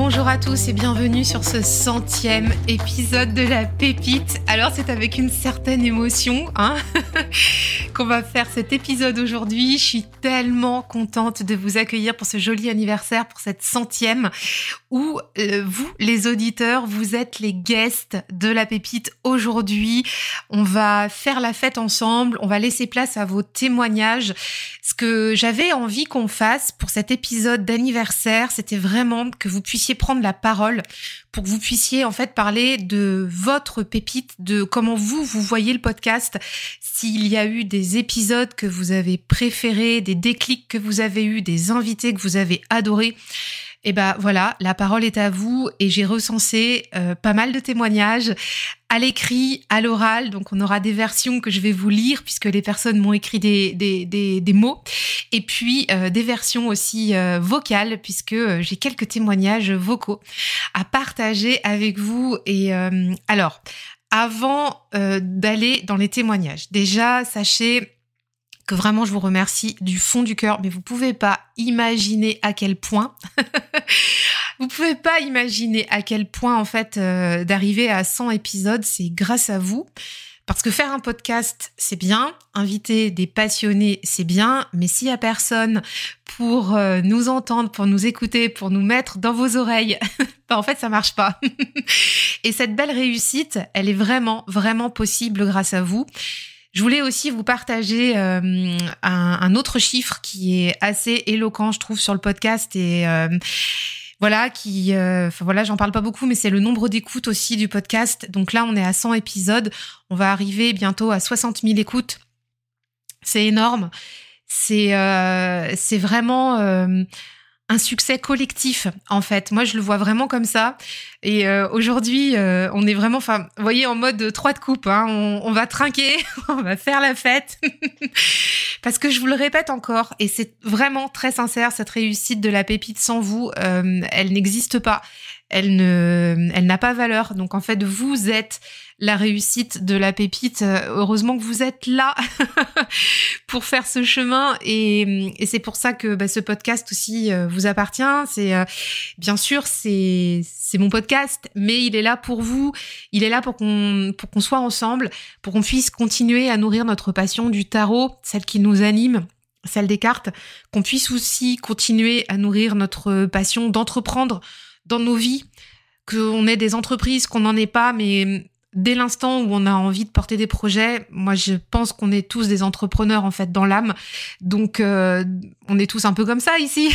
Bonjour à tous et bienvenue sur ce centième épisode de la pépite. Alors c'est avec une certaine émotion hein, qu'on va faire cet épisode aujourd'hui. Je suis tellement contente de vous accueillir pour ce joli anniversaire, pour cette centième, où euh, vous, les auditeurs, vous êtes les guests de la pépite aujourd'hui. On va faire la fête ensemble, on va laisser place à vos témoignages. Ce que j'avais envie qu'on fasse pour cet épisode d'anniversaire, c'était vraiment que vous puissiez prendre la parole pour que vous puissiez en fait parler de votre pépite, de comment vous vous voyez le podcast, s'il y a eu des épisodes que vous avez préférés, des déclics que vous avez eu, des invités que vous avez adorés. Et eh ben voilà, la parole est à vous et j'ai recensé euh, pas mal de témoignages à l'écrit, à l'oral. Donc on aura des versions que je vais vous lire puisque les personnes m'ont écrit des, des, des, mots. Et puis euh, des versions aussi euh, vocales puisque j'ai quelques témoignages vocaux à partager avec vous. Et alors, avant d'aller dans les témoignages, déjà sachez que vraiment je vous remercie du fond du cœur, mais vous pouvez pas imaginer à quel point, vous pouvez pas imaginer à quel point en fait euh, d'arriver à 100 épisodes, c'est grâce à vous. Parce que faire un podcast, c'est bien, inviter des passionnés, c'est bien, mais s'il y a personne pour euh, nous entendre, pour nous écouter, pour nous mettre dans vos oreilles, bah en fait, ça marche pas. Et cette belle réussite, elle est vraiment, vraiment possible grâce à vous. Je voulais aussi vous partager euh, un, autre chiffre qui est assez éloquent, je trouve, sur le podcast et euh, voilà qui, euh, voilà, j'en parle pas beaucoup, mais c'est le nombre d'écoutes aussi du podcast. Donc là, on est à 100 épisodes, on va arriver bientôt à 60 000 écoutes. C'est énorme. C'est c'est vraiment un succès collectif en fait. Moi, je le vois vraiment comme ça. Et euh, aujourd'hui, euh, on est vraiment, enfin, vous voyez, en mode trois de coupe. Hein. On, va trinquer, on va faire la fête. Parce que je vous le répète encore, et c'est vraiment très sincère, cette réussite de la pépite sans vous, euh, elle n'existe pas. Elle ne, elle n'a pas valeur. Donc en fait, vous êtes la réussite de la pépite. Heureusement que vous êtes là pour faire ce chemin et, c'est pour ça que bah, ce podcast aussi euh, vous appartient. C'est euh, bien sûr c'est mon podcast, mais il est là pour vous. Il est là pour qu'on pour qu'on soit ensemble, pour qu'on puisse continuer à nourrir notre passion du tarot, celle qui nous anime celle des cartes, qu'on puisse aussi continuer à nourrir notre passion d'entreprendre dans nos vies, qu'on ait des entreprises, qu'on n'en ait pas, mais dès l'instant où on a envie de porter des projets, moi je pense qu'on est tous des entrepreneurs en fait dans l'âme. Donc euh, on est tous un peu comme ça ici.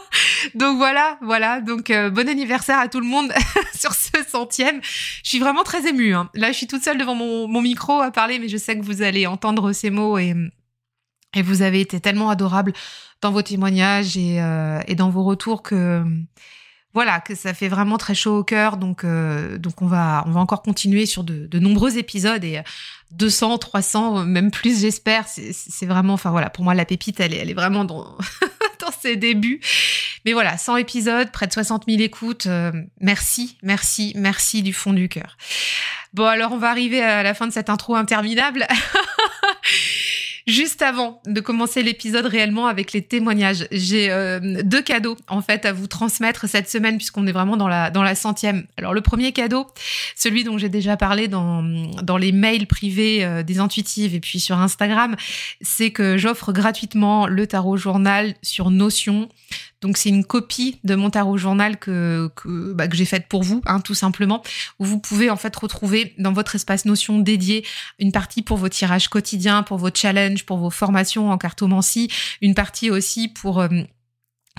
Donc voilà, voilà. Donc euh, bon anniversaire à tout le monde sur ce centième. Je suis vraiment très émue. Hein. Là, je suis toute seule devant mon, micro à parler, mais je sais que vous allez entendre ces mots et, et vous avez été tellement adorable dans vos témoignages et, euh, et dans vos retours que voilà, que ça fait vraiment très chaud au cœur. Donc, euh, donc on va, on va encore continuer sur de, nombreux épisodes et 200, euh, 300, même plus, j'espère. C'est vraiment, enfin voilà, pour moi la pépite, elle est, elle est vraiment dans, dans ses débuts. Mais voilà, 100 épisodes, près de 60 000 écoutes. Euh, merci, merci, merci du fond du cœur. Bon, alors on va arriver à la fin de cette intro interminable. Juste avant de commencer l'épisode réellement avec les témoignages, j'ai euh, deux cadeaux en fait à vous transmettre cette semaine puisqu'on est vraiment dans la centième. Alors le premier cadeau, celui dont j'ai déjà parlé dans dans les mails privés euh, des intuitives et puis sur Instagram, c'est que j'offre gratuitement le tarot journal sur Notion Donc c'est une copie de mon tarot journal bah, que j'ai faite pour vous, hein, tout simplement, où vous pouvez en fait retrouver dans votre espace notion dédié une partie pour vos tirages quotidiens, pour vos challenges, pour vos formations en cartomancie, une partie aussi pour euh,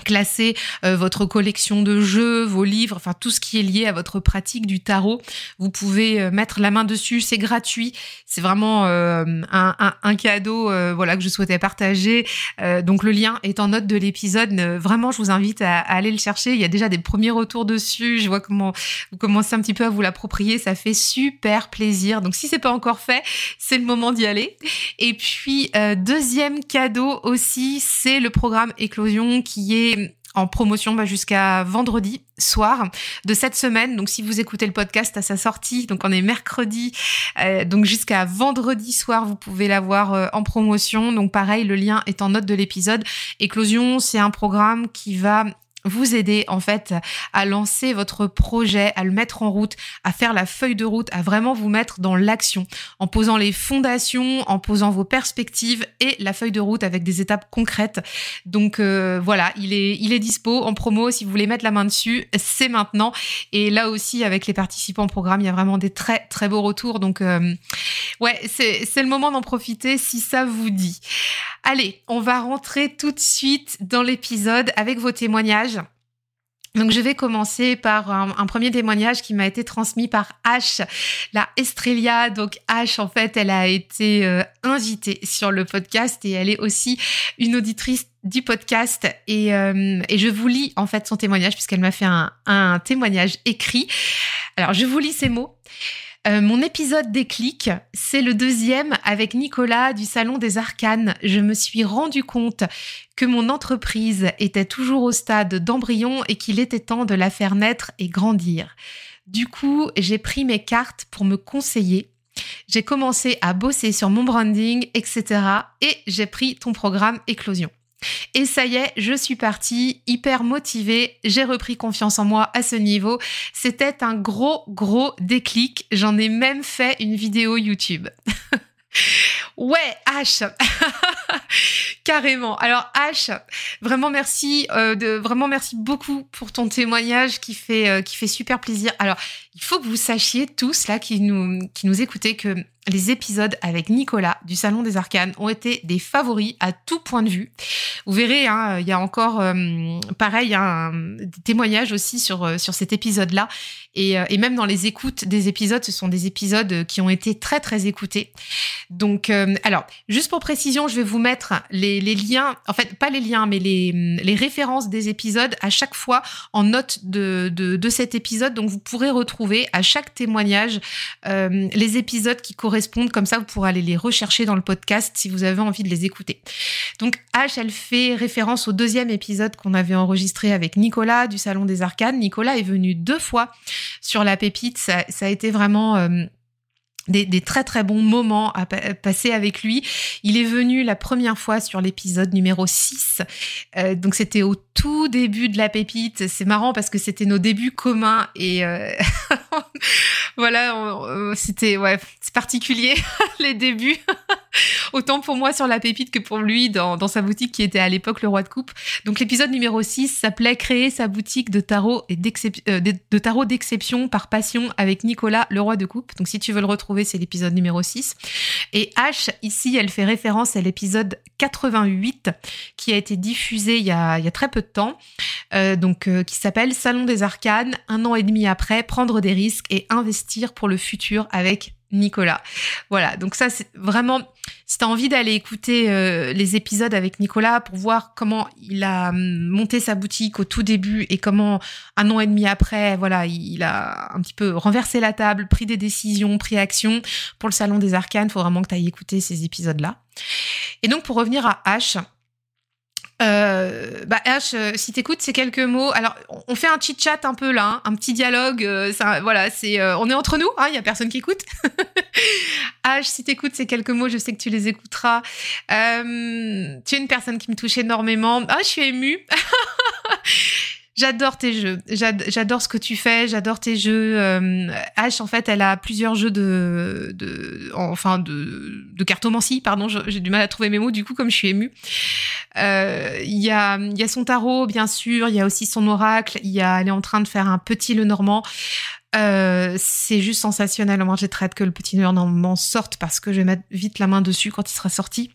classer euh, votre collection de jeux, vos livres, enfin tout ce qui est lié à votre pratique du tarot. Vous pouvez euh, mettre la main dessus, c'est gratuit. C'est vraiment euh, un, cadeau voilà que je souhaitais partager. donc le lien est en note de l'épisode. Vraiment, je vous invite à, à, aller le chercher. Il y a déjà des premiers retours dessus. Je vois comment vous commencez un petit peu à vous l'approprier. Ça fait super plaisir. Donc si c'est pas encore fait, c'est le moment d'y aller. Et puis deuxième cadeau aussi, c'est le programme Éclosion qui est en promotion bah, jusqu'à vendredi soir de cette semaine. Donc si vous écoutez le podcast à sa sortie, donc on est mercredi, euh, donc jusqu'à vendredi soir, vous pouvez l'avoir euh, en promotion. Donc pareil, le lien est en note de l'épisode. Éclosion, c'est un programme qui va vous aider en fait à lancer votre projet, à le mettre en route, à faire la feuille de route, à vraiment vous mettre dans l'action, en posant les fondations, en posant vos perspectives et la feuille de route avec des étapes concrètes. Donc euh, voilà, il est il est dispo en promo si vous voulez mettre la main dessus, c'est maintenant. Et là aussi avec les participants au programme, il y a vraiment des très très beaux retours. Donc euh, ouais, c'est c'est le moment d'en profiter si ça vous dit. Allez, on va rentrer tout de suite dans l'épisode avec vos témoignages. Donc je vais commencer par un, premier témoignage qui m'a été transmis par H, la Estrella. Donc H, en fait, elle a été euh, invitée sur le podcast et elle est aussi une auditrice du podcast et, euh, et je vous lis en fait son témoignage puisqu'elle m'a fait un, un témoignage écrit. Alors je vous lis ces mots. Euh, mon épisode déclic, c'est le deuxième avec Nicolas du Salon des Arcanes. Je me suis rendu compte que mon entreprise était toujours au stade d'embryon et qu'il était temps de la faire naître et grandir. Du coup, j'ai pris mes cartes pour me conseiller. J'ai commencé à bosser sur mon branding, etc. Et j'ai pris ton programme Éclosion. Et ça y est, je suis partie, hyper motivée, j'ai repris confiance en moi à ce niveau. C'était un gros, gros déclic. J'en ai même fait une vidéo YouTube. Ouais, H, carrément. Alors H, vraiment merci, euh, vraiment merci beaucoup pour ton témoignage qui fait euh, qui fait super plaisir. Alors il faut que vous sachiez tous là qui nous qui nous écoutez que les épisodes avec Nicolas du Salon des Arcanes ont été des favoris à tout point de vue. Vous verrez, hein, il y a encore euh, pareil un, des témoignages aussi sur, euh, sur cet épisode-là. Et, euh, et, même dans les écoutes des épisodes, ce sont des épisodes qui ont été très très écoutés. Donc, alors, juste pour précision, je vais vous mettre les, les, liens, en fait, pas les liens, mais les, les références des épisodes à chaque fois en note de, de, de cet épisode. Donc, vous pourrez retrouver à chaque témoignage les épisodes qui correspondent. Comme ça, vous pourrez aller les rechercher dans le podcast si vous avez envie de les écouter. Donc H, elle fait référence au deuxième épisode qu'on avait enregistré avec Nicolas du Salon des Arcades. Nicolas est venu deux fois sur la pépite. Ça, ça a été vraiment... Euh, des, très très bons moments à passer avec lui. Il est venu la première fois sur l'épisode numéro 6. Euh, donc c'était au tout début de la pépite. C'est marrant parce que c'était nos débuts communs et euh, voilà, c'était ouais, c'est particulier les débuts. Autant pour moi sur la pépite que pour lui dans, sa boutique qui était à l'époque le roi de coupe. Donc l'épisode numéro 6 s'appelait Créer sa boutique de tarot et euh, de tarot d'exception par passion avec Nicolas le roi de coupe. Donc si tu veux le retrouver, c'est l'épisode numéro 6. Et H ici, elle fait référence à l'épisode 88 qui a été diffusé il y a, très peu de temps. Euh, donc euh, qui s'appelle Salon des Arcanes, un an et demi après, prendre des risques et investir pour le futur avec Nicolas. Voilà, donc ça c'est vraiment, si tu as envie d'aller écouter euh, les épisodes avec Nicolas pour voir comment il a hum, monté sa boutique au tout début et comment un an et demi après, voilà, il a un petit peu renversé la table, pris des décisions, pris action pour le Salon des Arcanes, faut vraiment que tu écouter ces épisodes-là. Et donc pour revenir à H, euh, bah H, euh, si t'écoutes ces quelques mots, alors on fait un chit chat un peu là, hein, un petit dialogue. Euh, ça, voilà, c'est, euh, on est entre nous. Il hein, y a personne qui écoute. H, si t'écoutes ces quelques mots, je sais que tu les écouteras. tu es une personne qui me touche énormément. Ah, je suis émue. J'adore tes jeux. J'adore ce que tu fais. J'adore tes jeux. Euh, H, en fait, elle a plusieurs jeux de, enfin de, de cartomancie. Pardon, j'ai du mal à trouver mes mots. Du coup, comme je suis émue, euh, il y a son tarot, bien sûr. Il y a aussi son oracle. Elle est en train de faire un petit le normand. Euh, c'est juste sensationnel. Moi, j'ai très hâte que le petit le normand sorte parce que je vais mettre vite la main dessus quand il sera sorti.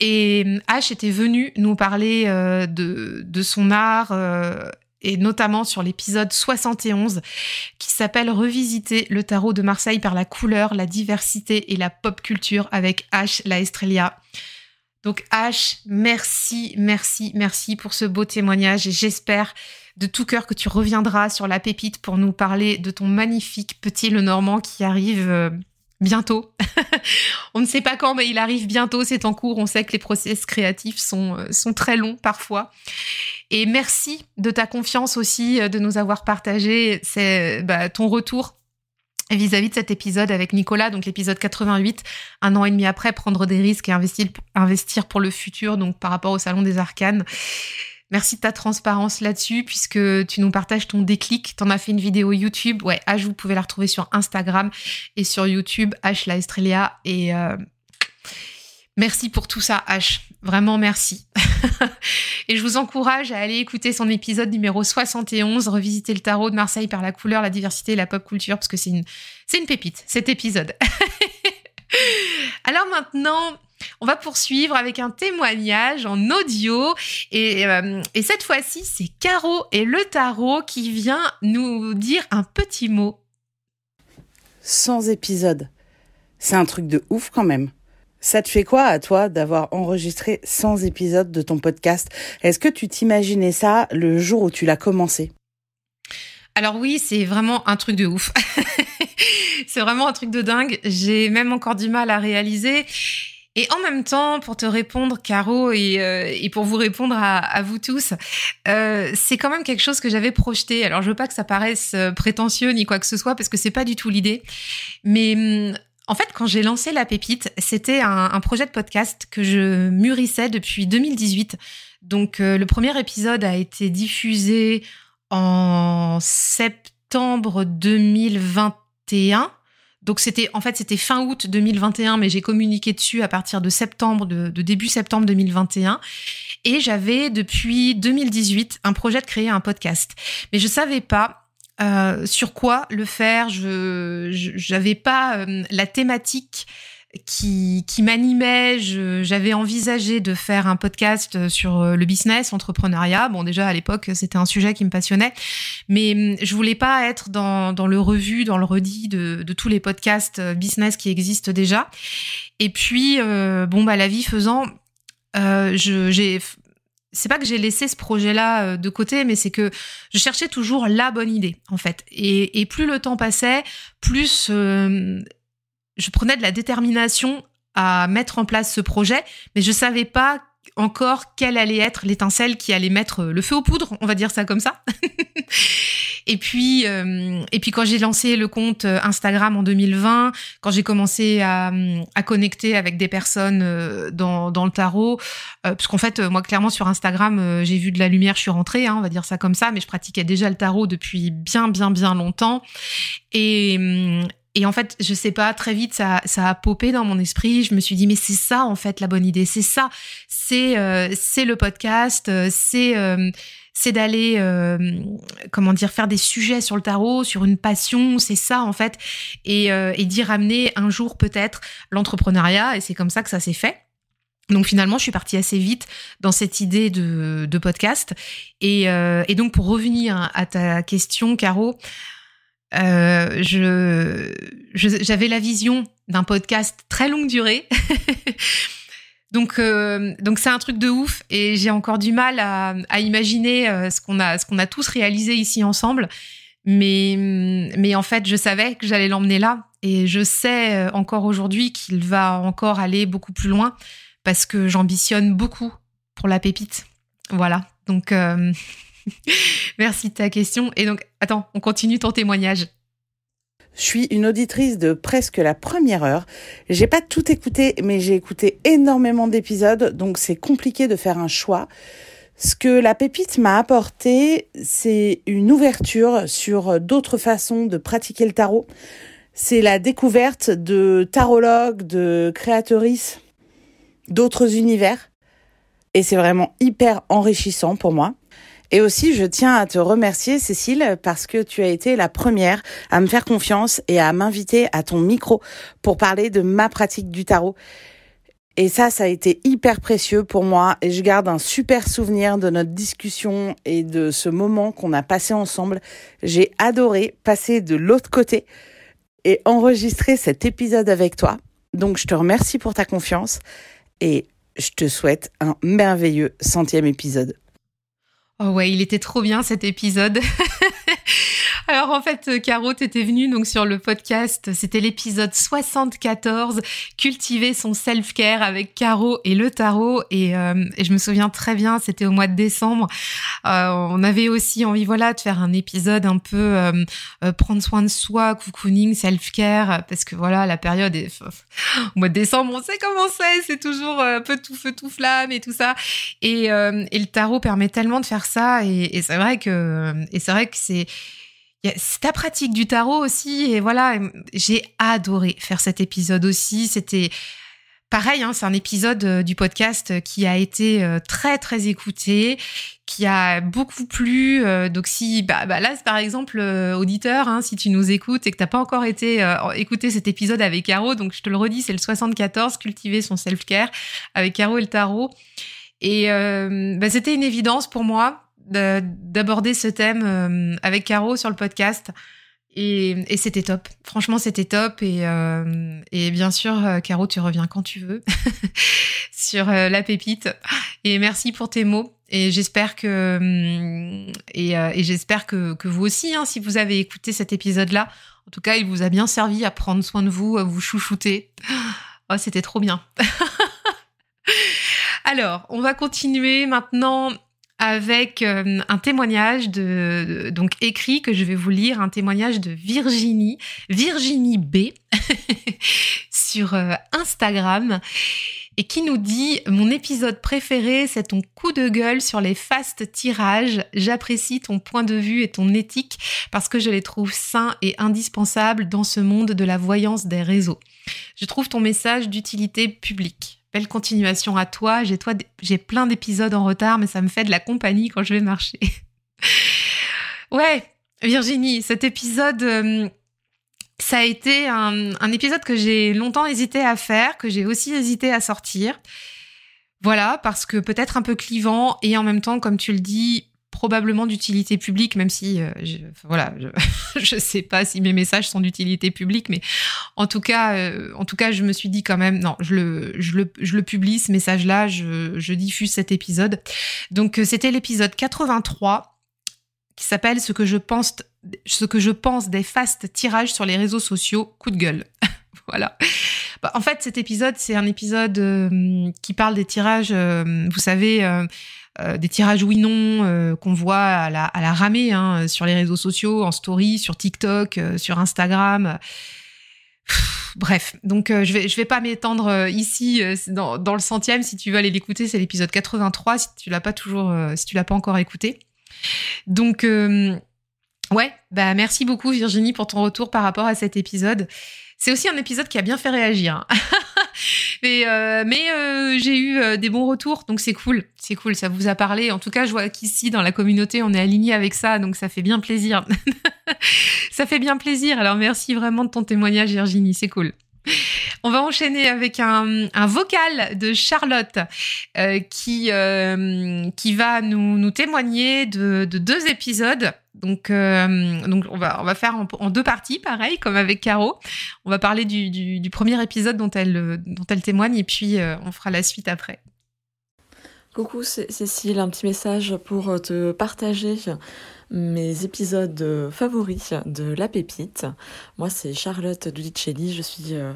Et H était venu nous parler euh, de, de son art euh, et notamment sur l'épisode 71 qui s'appelle Revisiter le tarot de Marseille par la couleur, la diversité et la pop culture avec H la Estrella. Donc H, merci, merci, merci pour ce beau témoignage et j'espère de tout cœur que tu reviendras sur la pépite pour nous parler de ton magnifique petit Le Normand qui arrive euh, bientôt. on ne sait pas quand, mais il arrive bientôt, c'est en cours. On sait que les process créatifs sont, euh, très longs parfois. Et merci de ta confiance aussi, euh, de nous avoir partagé c'est, bah, ton retour vis-à-vis de cet épisode avec Nicolas, donc l'épisode 88, un an et demi après, prendre des risques et investir, investir pour le futur, donc par rapport au Salon des Arcanes. Merci de ta transparence là-dessus, puisque tu nous partages ton déclic. T'en as fait une vidéo YouTube. Ouais, H, vous pouvez la retrouver sur Instagram et sur YouTube, H la Estrella. Et euh, merci pour tout ça, H. Vraiment merci. et je vous encourage à aller écouter son épisode numéro 71, revisiter le tarot de Marseille par la couleur, la diversité et la pop culture, parce que c'est une, c'est une pépite, cet épisode. Alors maintenant, on va poursuivre avec un témoignage en audio et, euh, et cette fois-ci c'est Caro et le tarot qui vient nous dire un petit mot. Sans épisode. C'est un truc de ouf quand même. Ça te fait quoi à toi d'avoir enregistré 100 épisodes de ton podcast? Est-ce que tu t'imaginais ça le jour où tu l'as commencé? Alors oui, c'est vraiment un truc de ouf. c'est vraiment un truc de dingue. J'ai même encore du mal à réaliser. Et en même temps, pour te répondre, Caro, et, euh, pour vous répondre à, vous tous, euh, c'est quand même quelque chose que j'avais projeté. Alors, je veux pas que ça paraisse euh, prétentieux ni quoi que ce soit, parce que c'est pas du tout l'idée. Mais hum, en fait, quand j'ai lancé La Pépite, c'était un, projet de podcast que je mûrissais depuis 2018. Donc, le premier épisode a été diffusé en septembre 2021. Donc c'était en fait c'était fin août 2021, mais j'ai communiqué dessus à partir de septembre, de, début septembre 2021. Et j'avais depuis 2018 un projet de créer un podcast, mais je savais pas euh, sur quoi le faire. Je j'avais pas euh, la thématique qui, qui m'animait. J'avais envisagé de faire un podcast sur euh, le business, entrepreneuriat. Bon, déjà à l'époque, c'était un sujet qui me passionnait, mais hum, je voulais pas être dans, dans le revu, dans le redit de, de tous les podcasts euh, business qui existent déjà. Et puis, euh, bon, bah la vie faisant, euh, j'ai c'est pas que j'ai laissé ce projet-là de côté, mais c'est que je cherchais toujours la bonne idée, en fait. Et, et plus le temps passait, plus euh, je prenais de la détermination à mettre en place ce projet, mais je savais pas encore quelle allait être l'étincelle qui allait mettre le feu aux poudres, on va dire ça comme ça. et puis, euh, et puis quand j'ai lancé le compte Instagram en 2020, quand j'ai commencé à, à, connecter avec des personnes euh, dans, dans le tarot, euh, parce qu'en fait, moi clairement sur Instagram, euh, j'ai vu de la lumière, je suis rentrée, hein, on va dire ça comme ça, mais je pratiquais déjà le tarot depuis bien, bien, bien longtemps. Et, et en fait, je sais pas, très vite, ça, a popé dans mon esprit. Je me suis dit, mais c'est ça, en fait, la bonne idée. C'est ça. C'est, euh, le podcast. Euh, c'est, euh, c'est d'aller, comment dire, faire des sujets sur le tarot, sur une passion. C'est ça, en fait. Et, et d'y ramener un jour, peut-être, l'entrepreneuriat. Et c'est comme ça que ça s'est fait. Donc finalement, je suis partie assez vite dans cette idée de, de podcast. Et, et donc pour revenir à ta question, Caro, euh, je, j'avais la vision d'un podcast très longue durée. donc, euh, donc c'est un truc de ouf et j'ai encore du mal à, imaginer euh, ce qu'on a, ce qu'on a tous réalisé ici ensemble. Mais, mais en fait, je savais que j'allais l'emmener là et je sais encore aujourd'hui qu'il va encore aller beaucoup plus loin parce que j'ambitionne beaucoup pour la pépite. Voilà. Donc, Merci de ta question. Et donc, attends, on continue ton témoignage. Je suis une auditrice de presque la première heure. J'ai pas tout écouté, mais j'ai écouté énormément d'épisodes, donc c'est compliqué de faire un choix. Ce que la pépite m'a apporté, c'est une ouverture sur d'autres façons de pratiquer le tarot. C'est la découverte de tarologues, de créatrices d'autres univers. Et c'est vraiment hyper enrichissant pour moi. Et aussi, je tiens à te remercier, Cécile, parce que tu as été la première à me faire confiance et à m'inviter à ton micro pour parler de ma pratique du tarot. Et ça, ça a été hyper précieux pour moi et je garde un super souvenir de notre discussion et de ce moment qu'on a passé ensemble. J'ai adoré passer de l'autre côté et enregistrer cet épisode avec toi. Donc, je te remercie pour ta confiance et je te souhaite un merveilleux centième épisode. Oh ouais, il était trop bien cet épisode. Alors en fait, Caro, t'étais venue donc sur le podcast, c'était l'épisode 74, cultiver son self-care avec Caro et le tarot. Et, euh, et je me souviens très bien, c'était au mois de décembre. Euh, on avait aussi envie, voilà, de faire un épisode un peu euh, euh prendre soin de soi, cocooning, self-care, parce que voilà, la période est au mois de décembre, on sait comment c'est, c'est toujours un peu tout feu tout flamme et tout ça. Et, et le tarot permet tellement de faire ça. Et, c'est vrai que et c'est vrai que c'est ta pratique du tarot aussi. Et voilà, j'ai adoré faire cet épisode aussi. C'était pareil, hein, c'est un épisode euh, du podcast qui a été euh, très très écouté, qui a beaucoup plu. Euh, donc si, bah, bah là, par exemple, auditeur, hein, si tu nous écoutes et que t'as pas encore été écouté cet épisode avec Caro, donc je te le redis, c'est le 74, cultiver son self-care avec Caro et le tarot. Et bah, c'était une évidence pour moi d'aborder ce thème euh, avec Caro sur le podcast. Et, c'était top. Franchement, c'était top. Et, euh, bien sûr, euh, Caro, tu reviens quand tu veux sur la pépite. Et merci pour tes mots. Et j'espère que et, et j'espère que, que vous aussi, hein, si vous avez écouté cet épisode-là, en tout cas, il vous a bien servi à prendre soin de vous, à vous chouchouter. Oh, c'était trop bien. Alors, on va continuer maintenant avec euh, un témoignage de, donc écrit que je vais vous lire, un témoignage de Virginie, Virginie B, sur euh, Instagram, et qui nous dit Mon épisode préféré, c'est ton coup de gueule sur les fast tirages. J'apprécie ton point de vue et ton éthique parce que je les trouve sains et indispensables dans ce monde de la voyance des réseaux. Je trouve ton message d'utilité publique. Belle continuation à toi. J'ai plein d'épisodes en retard, mais ça me fait de la compagnie quand je vais marcher. ouais, Virginie, cet épisode, euh, ça a été un épisode que j'ai longtemps hésité à faire, que j'ai aussi hésité à sortir. Voilà, parce que peut-être un peu clivant et en même temps, comme tu le dis, probablement d'utilité publique, même si, euh, je, voilà, je, ne sais pas si mes messages sont d'utilité publique, mais en tout cas, euh, en tout cas, je me suis dit quand même, non, je le, je le, je le publie ce message-là, je, diffuse cet épisode. Donc, euh, c'était l'épisode 83 qui s'appelle ce que je pense, ce que je pense des fast tirages sur les réseaux sociaux, coup de gueule. voilà. Bah, en fait, cet épisode, c'est un épisode qui parle des tirages, vous savez, des tirages oui-non euh, qu'on voit à la, à la ramée hein, sur les réseaux sociaux, en story, sur TikTok, euh, sur Instagram. bref, donc je vais je vais pas m'étendre ici dans, dans, le centième. Si tu veux aller l'écouter, c'est l'épisode 83. Si tu l'as pas toujours, si tu l'as pas encore écouté. Donc ouais, bah merci beaucoup Virginie pour ton retour par rapport à cet épisode. C'est aussi un épisode qui a bien fait réagir. Mais euh, mais euh, j'ai eu euh, des bons retours, donc c'est cool. C'est cool, ça vous a parlé. En tout cas, je vois qu'ici, dans la communauté, on est aligné avec ça, donc ça fait bien plaisir. ça fait bien plaisir. Alors merci vraiment de ton témoignage, Virginie, c'est cool. On va enchaîner avec un, un vocal de Charlotte euh, qui, euh, qui va nous, nous témoigner de, de, deux épisodes. Donc, euh, donc on, va, faire en, deux parties, pareil, comme avec Caro. On va parler du, premier épisode dont elle, témoigne et puis on fera la suite après. Coucou Cécile, un petit message pour te partager mes épisodes favoris de La Pépite. Moi, c'est Charlotte Dulicelli, je suis euh,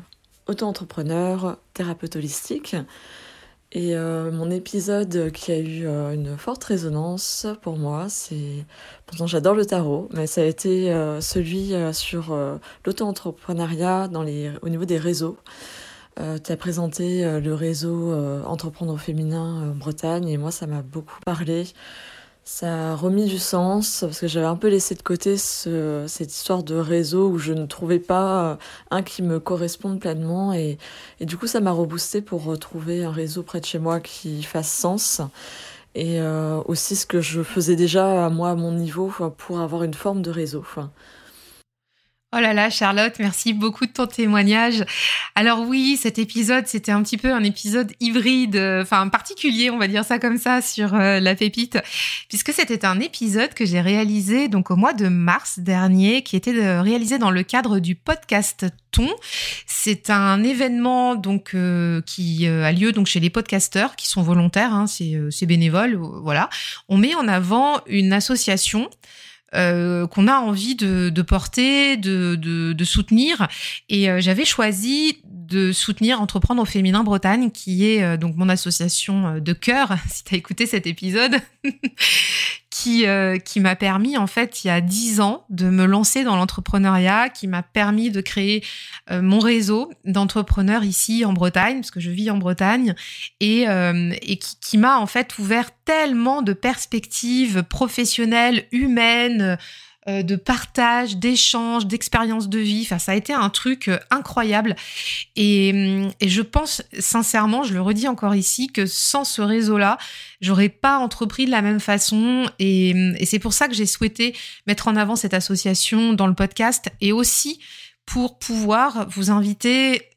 auto-entrepreneur, thérapeute holistique. Et euh, mon épisode qui a eu euh, une forte résonance pour moi, c'est. Pourtant, j'adore le tarot, mais ça a été celui sur l'auto-entrepreneuriat les... au niveau des réseaux. tu as présenté le réseau Entreprendre au féminin en Bretagne et moi ça m'a beaucoup parlé. Ça a remis du sens parce que j'avais un peu laissé de côté ce, cette histoire de réseau où je ne trouvais pas un qui me corresponde pleinement et, du coup ça m'a reboosté pour retrouver un réseau près de chez moi qui fasse sens et euh, aussi ce que je faisais déjà moi à mon niveau pour avoir une forme de réseau. Oh là là, Charlotte, merci beaucoup de ton témoignage. Alors oui, cet épisode, c'était un petit peu un épisode hybride, euh, enfin particulier, on va dire ça comme ça, sur euh, la pépite, puisque c'était un épisode que j'ai réalisé donc au mois de mars dernier, qui était de, réalisé dans le cadre du podcast Ton. C'est un événement donc euh, qui a lieu donc chez les podcasteurs qui sont volontaires, hein, c'est bénévole, voilà. On met en avant une association euh, qu'on a envie de, porter, de, de, de, soutenir. Et euh, j'avais choisi de soutenir Entreprendre au féminin Bretagne, qui est euh, donc mon association de cœur, si tu as écouté cet épisode, qui, euh, qui m'a permis, en fait, il y a dix ans, de me lancer dans l'entrepreneuriat, qui m'a permis de créer euh, mon réseau d'entrepreneurs ici en Bretagne, parce que je vis en Bretagne, et, euh, qui m'a, en fait, ouvert tellement de perspectives professionnelles, humaines, euh, de partage, d'échange, d'expérience de vie. Enfin, ça a été un truc euh, incroyable. Et, et, je pense sincèrement, je le redis encore ici, que sans ce réseau-là, j'aurais pas entrepris de la même façon. Et, et c'est pour ça que j'ai souhaité mettre en avant cette association dans le podcast et aussi pour pouvoir vous inviter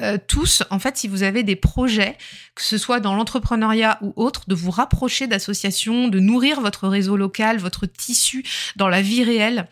euh, tous, en fait, si vous avez des projets, que ce soit dans l'entrepreneuriat ou autre, de vous rapprocher d'associations, de nourrir votre réseau local, votre tissu dans la vie réelle.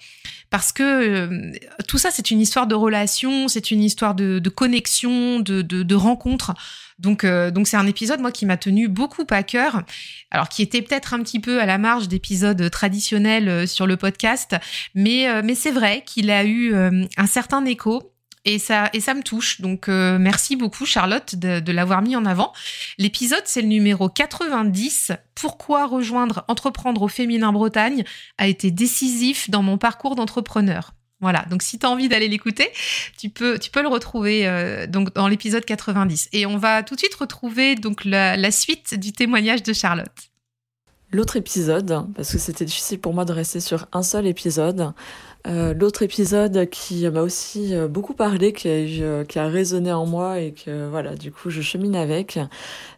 Parce que euh, tout ça, c'est une histoire de relation, c'est une histoire de, connexion, de, de, rencontres. Donc, euh, donc c'est un épisode moi qui m'a tenu beaucoup à cœur, alors qui était peut-être un petit peu à la marge d'épisodes traditionnels sur le podcast, mais mais c'est vrai qu'il a eu un certain écho et ça et ça me touche. Donc euh, merci beaucoup Charlotte de, l'avoir mis en avant. L'épisode c'est le numéro 90. Pourquoi rejoindre Entreprendre au féminin Bretagne a été décisif dans mon parcours d'entrepreneur. Voilà, donc si tu as envie d'aller l'écouter, tu peux, tu peux le retrouver euh, donc dans l'épisode 90. Et on va tout de suite retrouver donc la suite du témoignage de Charlotte. L'autre épisode, parce que c'était difficile pour moi de rester sur un seul épisode, euh, l'autre épisode qui m'a aussi euh, beaucoup parlé, qui a, euh, qui a résonné en moi et que voilà, du coup je chemine avec,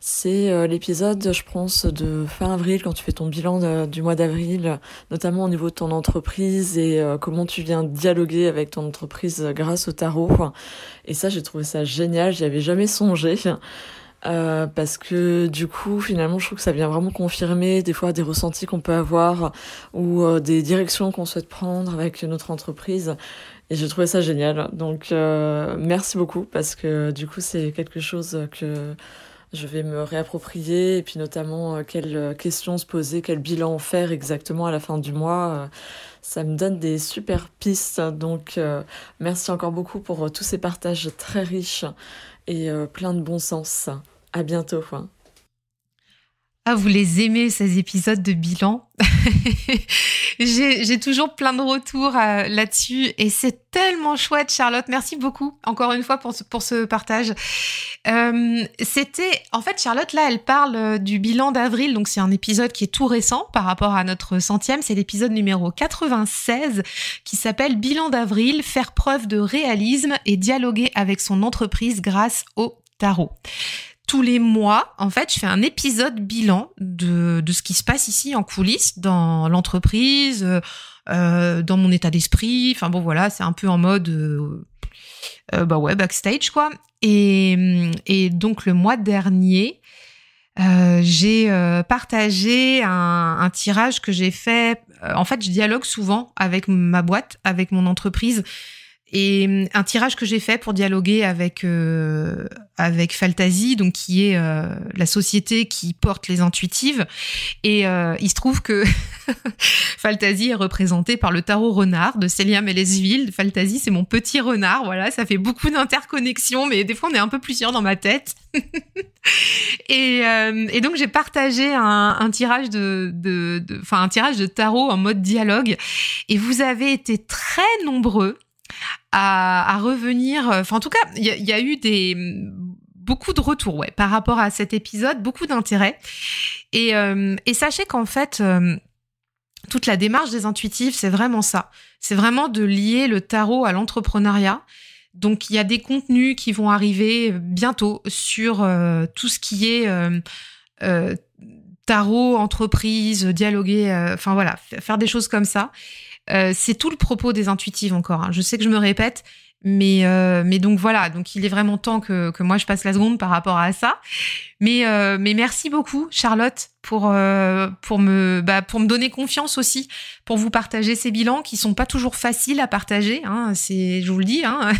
c'est l'épisode, je pense, de fin avril quand tu fais ton bilan du mois d'avril, notamment au niveau de ton entreprise et comment tu viens dialoguer avec ton entreprise grâce au tarot. Et ça, j'ai trouvé ça génial, j'y avais jamais songé. Euh, parce que du coup finalement je trouve que ça vient vraiment confirmer des fois des ressentis qu'on peut avoir ou euh, des directions qu'on souhaite prendre avec notre entreprise. Et j'ai trouvé ça génial. Donc euh, merci beaucoup parce que du coup c'est quelque chose que je vais me réapproprier et puis notamment quelles questions se poser quel bilan faire exactement à la fin du mois ça me donne des super pistes. Donc merci encore beaucoup pour tous ces partages très riches et euh, plein de bon sens. À bientôt. Ah, vous les aimez, ces épisodes de bilan? J'ai toujours plein de retours euh, là-dessus et c'est tellement chouette, Charlotte. Merci beaucoup encore une fois pour ce, partage. Euh, C'était, en fait, Charlotte, là, elle parle euh, du bilan d'avril, donc c'est un épisode qui est tout récent par rapport à notre centième. C'est l'épisode numéro 96 qui s'appelle Bilan d'avril, faire preuve de réalisme et dialoguer avec son entreprise grâce au tarot tous les mois, en fait, je fais un épisode bilan de, de ce qui se passe ici en coulisses, dans l'entreprise, euh, dans mon état d'esprit. Enfin bon, voilà, c'est un peu en mode, euh, euh, bah ouais, backstage quoi. Et, et donc le mois dernier, euh, j'ai euh, partagé un, tirage que j'ai fait. En fait, je dialogue souvent avec ma boîte, avec mon entreprise et hum, un tirage que j'ai fait pour dialoguer avec euh, avec donc qui est euh, la société qui porte les intuitives. Et euh, il se trouve que Faltasi est représenté par le tarot renard de Célia Mélesville. Faltasi, c'est mon petit renard. Voilà, ça fait beaucoup d'interconnexions, mais des fois on est un peu plusieurs dans ma tête. et, donc j'ai partagé un, tirage de, de, un tirage de tarot en mode dialogue. Et vous avez été très nombreux à, revenir. Enfin, en tout cas, il y, a eu des beaucoup de retours, ouais, par rapport à cet épisode, beaucoup d'intérêt. Et, et sachez qu'en fait toute la démarche des intuitifs, c'est vraiment ça. C'est vraiment de lier le tarot à l'entrepreneuriat. Donc il y a des contenus qui vont arriver bientôt sur euh, tout ce qui est euh, euh, tarot, entreprise, dialoguer, enfin voilà, faire des choses comme ça. C'est tout le propos des intuitives encore. Hein. Je sais que je me répète, mais, euh, mais donc voilà, donc il est vraiment temps que, que moi je passe la seconde par rapport à ça. Mais, euh, mais merci beaucoup Charlotte pour, euh, pour, me, bah, pour me donner confiance aussi, pour vous partager ces bilans qui sont pas toujours faciles à partager. Hein, c'est, je vous le dis, hein.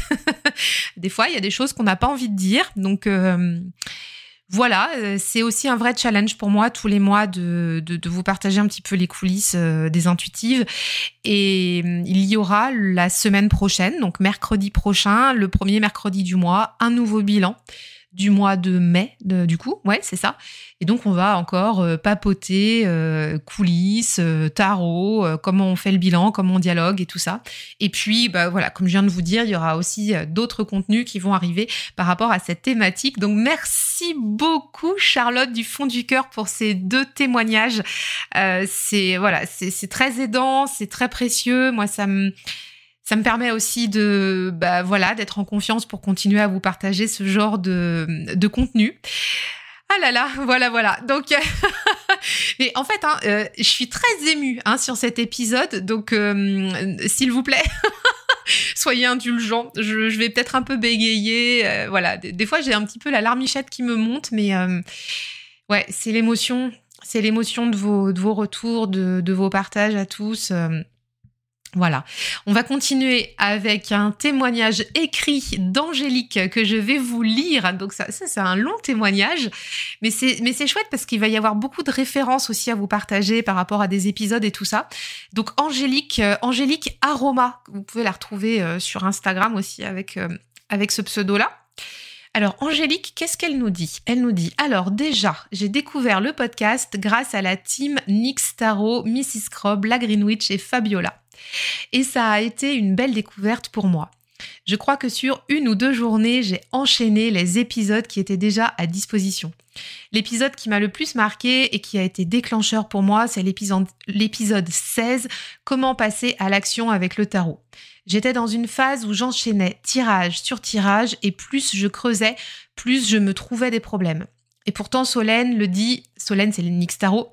des fois il y a des choses qu'on n'a pas envie de dire. Donc voilà, euh, c'est aussi un vrai challenge pour moi tous les mois de, de, vous partager un petit peu les coulisses euh, des intuitives. Et euh, il y aura la semaine prochaine, donc mercredi prochain, le premier mercredi du mois, un nouveau bilan du mois de mai, du coup, ouais, c'est ça. Et donc on va encore euh, papoter euh, coulisses, euh, tarot, comment on fait le bilan, comment on dialogue et tout ça. Et puis, bah voilà, comme je viens de vous dire, il y aura aussi d'autres contenus qui vont arriver par rapport à cette thématique. Donc merci beaucoup Charlotte du fond du cœur pour ces deux témoignages. c'est voilà, c'est très aidant, c'est très précieux. Moi, ça me ça me permet aussi de, bah, voilà, d'être en confiance pour continuer à vous partager ce genre de, de contenu. Ah là là, voilà, voilà. Donc, mais en fait, hein, euh, je suis très émue hein, sur cet épisode, donc euh, s'il vous plaît. soyez indulgents. Je, vais peut-être un peu bégayer. Euh, voilà, des, fois j'ai un petit peu la larmichette qui me monte, mais ouais, c'est l'émotion, c'est l'émotion de vos, de vos retours, de, de vos partages à tous. Voilà. On va continuer avec un témoignage écrit d'Angélique que je vais vous lire. Donc ça, ça c'est un long témoignage, mais c'est mais c'est chouette parce qu'il va y avoir beaucoup de références aussi à vous partager par rapport à des épisodes et tout ça. Donc Angélique, euh, Angélique Aroma, vous pouvez la retrouver euh, sur Instagram aussi avec euh, avec ce pseudo là. Alors Angélique, qu'est-ce qu'elle nous dit? Elle nous dit alors déjà, j'ai découvert le podcast grâce à la team Nick Starro, Mrs. Crobb, la Greenwich et Fabiola. Et ça a été une belle découverte pour moi. Je crois que sur une ou deux journées, j'ai enchaîné les épisodes qui étaient déjà à disposition. L'épisode qui m'a le plus marqué et qui a été déclencheur pour moi, c'est l'épisode 16, Comment passer à l'action avec le tarot. J'étais dans une phase où j'enchaînais tirage sur tirage et plus je creusais, plus je me trouvais des problèmes. Et pourtant, Solène le dit, Solène c'est le Nix Tarot,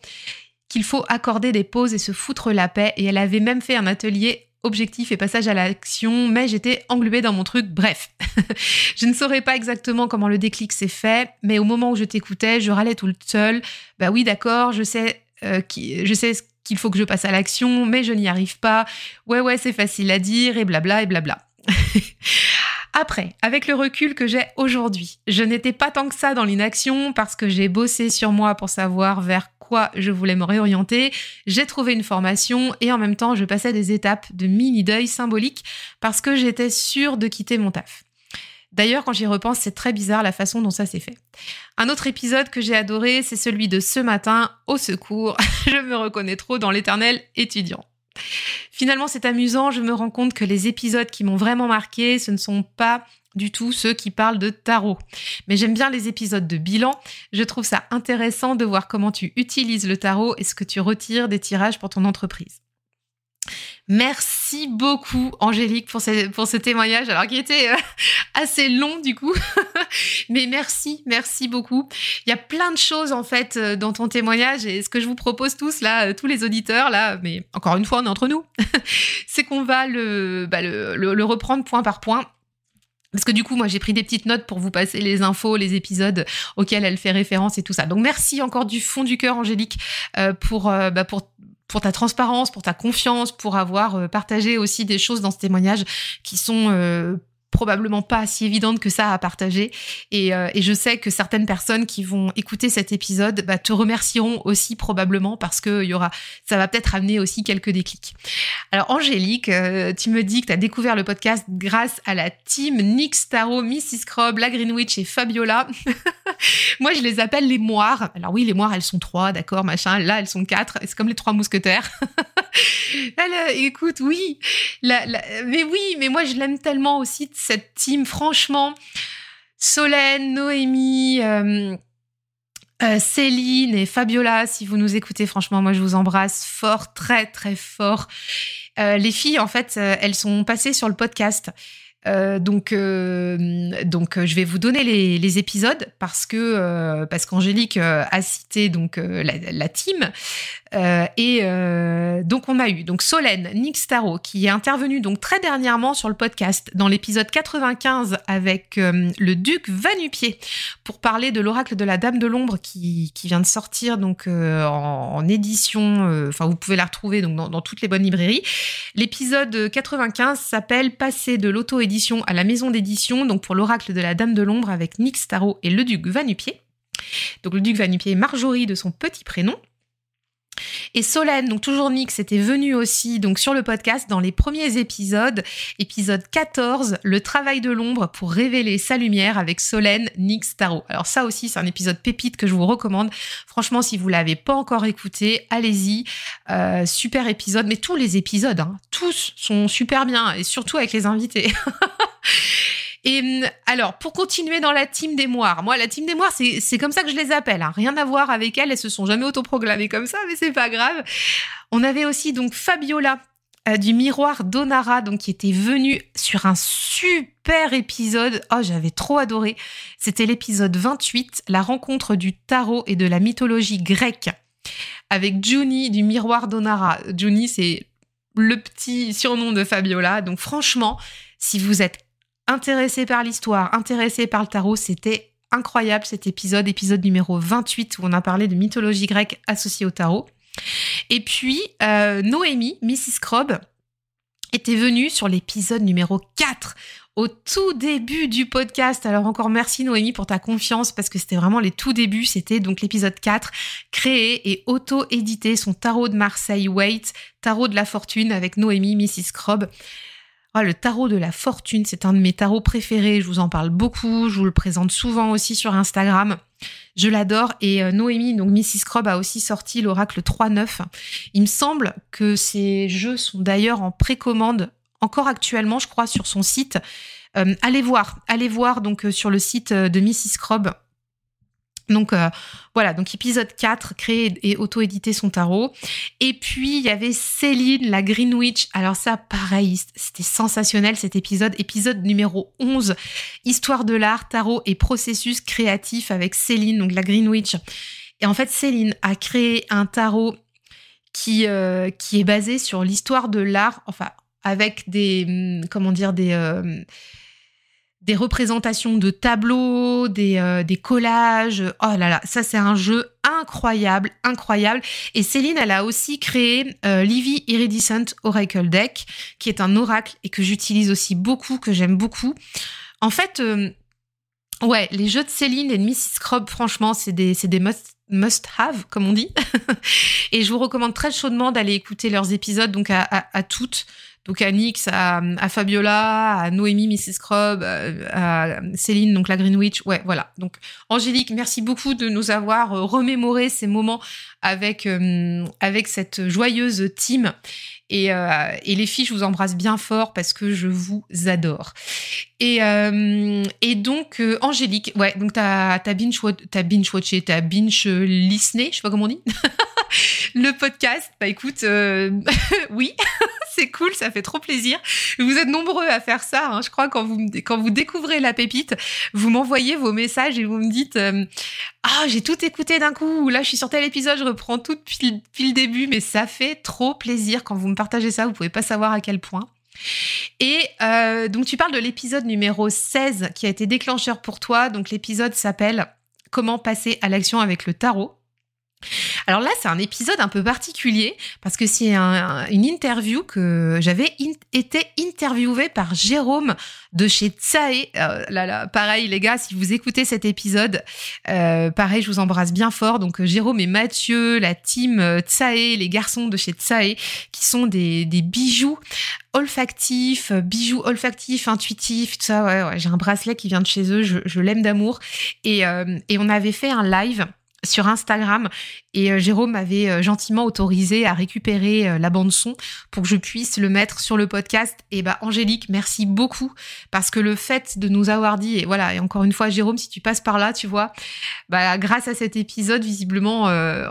faut accorder des pauses et se foutre la paix. Et elle avait même fait un atelier objectif et passage à l'action, mais j'étais englobée dans mon truc. Bref, je ne saurais pas exactement comment le déclic s'est fait, mais au moment où je t'écoutais, je râlais tout seul. Bah oui, d'accord, je sais, euh, qui, je sais qu'il faut que je passe à l'action, mais je n'y arrive pas. Ouais, ouais, c'est facile à dire et blabla et blabla. Après, avec le recul que j'ai aujourd'hui, je n'étais pas tant que ça dans l'inaction parce que j'ai bossé sur moi pour savoir vers quoi je voulais me réorienter. J'ai trouvé une formation et en même temps, je passais des étapes de mini deuil symbolique parce que j'étais sûre de quitter mon taf. D'ailleurs, quand j'y repense, c'est très bizarre la façon dont ça s'est fait. Un autre épisode que j'ai adoré, c'est celui de ce matin, au secours, je me reconnais trop dans l'éternel étudiant. Finalement, c'est amusant, je me rends compte que les épisodes qui m'ont vraiment marqué, ce ne sont pas du tout ceux qui parlent de tarot. Mais j'aime bien les épisodes de bilan. Je trouve ça intéressant de voir comment tu utilises le tarot et ce que tu retires des tirages pour ton entreprise. Merci beaucoup Angélique pour ce, pour ce témoignage, alors qui était euh, assez long du coup. Mais merci, merci beaucoup. Il y a plein de choses en fait euh, dans ton témoignage et ce que je vous propose tous là, euh, tous les auditeurs là, mais encore une fois on est entre nous, c'est qu'on va le, bah, le, reprendre point par point parce que du coup, moi, j'ai pris des petites notes pour vous passer les infos, les épisodes auxquels elle fait référence et tout ça. Donc, merci encore du fond du cœur, Angélique, pour, bah, pour ta transparence, pour ta confiance, pour avoir euh, partagé aussi des choses dans ce témoignage qui sont euh, probablement pas si évidentes que ça à partager. Et, euh, et, je sais que certaines personnes qui vont écouter cet épisode bah, te remercieront aussi probablement parce que y aura, ça va peut-être amener aussi quelques déclics. Alors Angélique, tu me dis que tu as découvert le podcast grâce à la team Nick Starro, Mrs. Crobb, la Greenwich et Fabiola. Moi, je les appelle les moires. Alors oui, les moires, elles sont trois, d'accord, machin. Là, elles sont quatre. C'est comme les trois mousquetaires. Elle, écoute, oui. mais oui, mais moi, je l'aime tellement aussi, cette team. Franchement, Solène, Noémie... Euh, euh, Céline et Fabiola, si vous nous écoutez, franchement, moi je vous embrasse fort, très très fort. Euh, les filles, en fait, elles sont passées sur le podcast. Donc, je vais vous donner les, épisodes parce que parce qu'Angélique a cité donc la, team et donc on a eu donc Solène Nixtaro qui est intervenue donc très dernièrement sur le podcast dans l'épisode 95 avec le duc Vanupier pour parler de l'oracle de la Dame de l'ombre qui, vient de sortir donc en, édition. Enfin, vous pouvez la retrouver dans, toutes les bonnes librairies. L'épisode 95 s'appelle Passer de l'auto-édition à la maison d'édition, donc pour l'oracle de la Dame de l'ombre avec Nick Starro et le duc Vanupier. Donc le duc Vanupier est Marjorie de son petit prénom. Et Solène, donc toujours Nick, c'était venu aussi donc sur le podcast dans les premiers épisodes, épisode 14, le travail de l'ombre pour révéler sa lumière avec Solène, Nick Starro. Alors ça aussi, c'est un épisode pépite que je vous recommande. Franchement, si vous l'avez pas encore écouté, allez-y. Euh, super épisode, mais tous les épisodes, hein, tous sont super bien et surtout avec les invités. Et hum, alors, pour continuer dans la team des moires, moi, la team des moires, c'est comme ça que je les appelle. Hein. Rien à voir avec elles, elles se sont jamais autoproclamées comme ça, mais c'est pas grave. On avait aussi donc Fabiola euh, du miroir d'Onara, donc qui était venue sur un super épisode. Oh, j'avais trop adoré. C'était l'épisode 28, la rencontre du tarot et de la mythologie grecque, avec Juni du miroir d'Onara. Juni, c'est le petit surnom de Fabiola. Donc franchement, si vous êtes intéressé par l'histoire, intéressé par le tarot, c'était incroyable cet épisode, épisode numéro 28 où on a parlé de mythologie grecque associée au tarot. Et puis, euh, Noémie, Mrs. Crobb, était venue sur l'épisode numéro 4 au tout début du podcast. Alors encore merci Noémie pour ta confiance parce que c'était vraiment les tout débuts. C'était donc l'épisode 4, créer et auto-éditer son tarot de Marseille Wait, tarot de la fortune avec Noémie, Mrs. Crobb. Ah, le tarot de la fortune, c'est un de mes tarots préférés. Je vous en parle beaucoup. Je vous le présente souvent aussi sur Instagram. Je l'adore. Et euh, Noémie, donc Mrs. Crobb, a aussi sorti l'oracle 3.9. Il me semble que ces jeux sont d'ailleurs en précommande encore actuellement, je crois, sur son site. Euh, allez voir, allez voir donc euh, sur le site de Mrs. Crobb. Donc euh, voilà, donc épisode 4, créer et auto-éditer son tarot. Et puis il y avait Céline, la Greenwich. Alors ça, pareil, c'était sensationnel cet épisode. Épisode numéro 11, Histoire de l'art, tarot et processus créatif avec Céline, donc la Greenwich. Et en fait, Céline a créé un tarot qui, euh, est basé sur l'histoire de l'art, enfin avec des, hum, comment dire, des... Euh, des représentations de tableaux, des, euh, des, collages. Oh là là, ça c'est un jeu incroyable, incroyable. Et Céline, elle a aussi créé euh, Livy Iridescent Oracle Deck, qui est un oracle et que j'utilise aussi beaucoup, que j'aime beaucoup. En fait, euh, ouais, les jeux de Céline et de Mrs. Scrub, franchement, c'est des, must, have, comme on dit. et je vous recommande très chaudement d'aller écouter leurs épisodes, donc à toutes. Donc à Nix, à, Fabiola, à Noémie, Mrs. Scrub, à, Céline, donc la Greenwich. Ouais, voilà. Donc Angélique, merci beaucoup de nous avoir euh, remémoré ces moments avec euh, avec cette joyeuse team. Et, euh, et, les filles, je vous embrasse bien fort parce que je vous adore. Et, et donc, Angélique, ouais, donc t'as as binge, as binge watché, t'as binge listené, je sais pas comment on dit, le podcast. Bah écoute, oui, c'est cool, ça fait trop plaisir. Vous êtes nombreux à faire ça. Hein. Je crois quand vous quand vous découvrez la pépite, vous m'envoyez vos messages et vous me dites euh, ah j'ai tout écouté d'un coup. Là je suis sur tel épisode, je reprends tout depuis, le début, mais ça fait trop plaisir quand vous me partagez ça. Vous pouvez pas savoir à quel point. Et euh, donc tu parles de l'épisode numéro 16 qui a été déclencheur pour toi. Donc l'épisode s'appelle Comment passer à l'action avec le tarot. Alors là, c'est un épisode un peu particulier parce que c'est une interview que j'avais été interviewée par Jérôme de chez Tsae. Euh, pareil, les gars, si vous écoutez cet épisode, euh, pareil, je vous embrasse bien fort. Donc Jérôme et Mathieu, la team euh, Tsae, les garçons de chez Tsae, qui sont des, bijoux olfactifs, bijoux olfactifs, intuitifs, tout ça. Ouais, j'ai un bracelet qui vient de chez eux, je, l'aime d'amour. Et on avait fait un live sur Instagram et euh, Jérôme m'avait euh, gentiment autorisé à récupérer euh, la bande son pour que je puisse le mettre sur le podcast. Et bah Angélique, merci beaucoup parce que le fait de nous avoir dit et voilà et encore une fois Jérôme, si tu passes par là, tu vois, bah grâce à cet épisode visiblement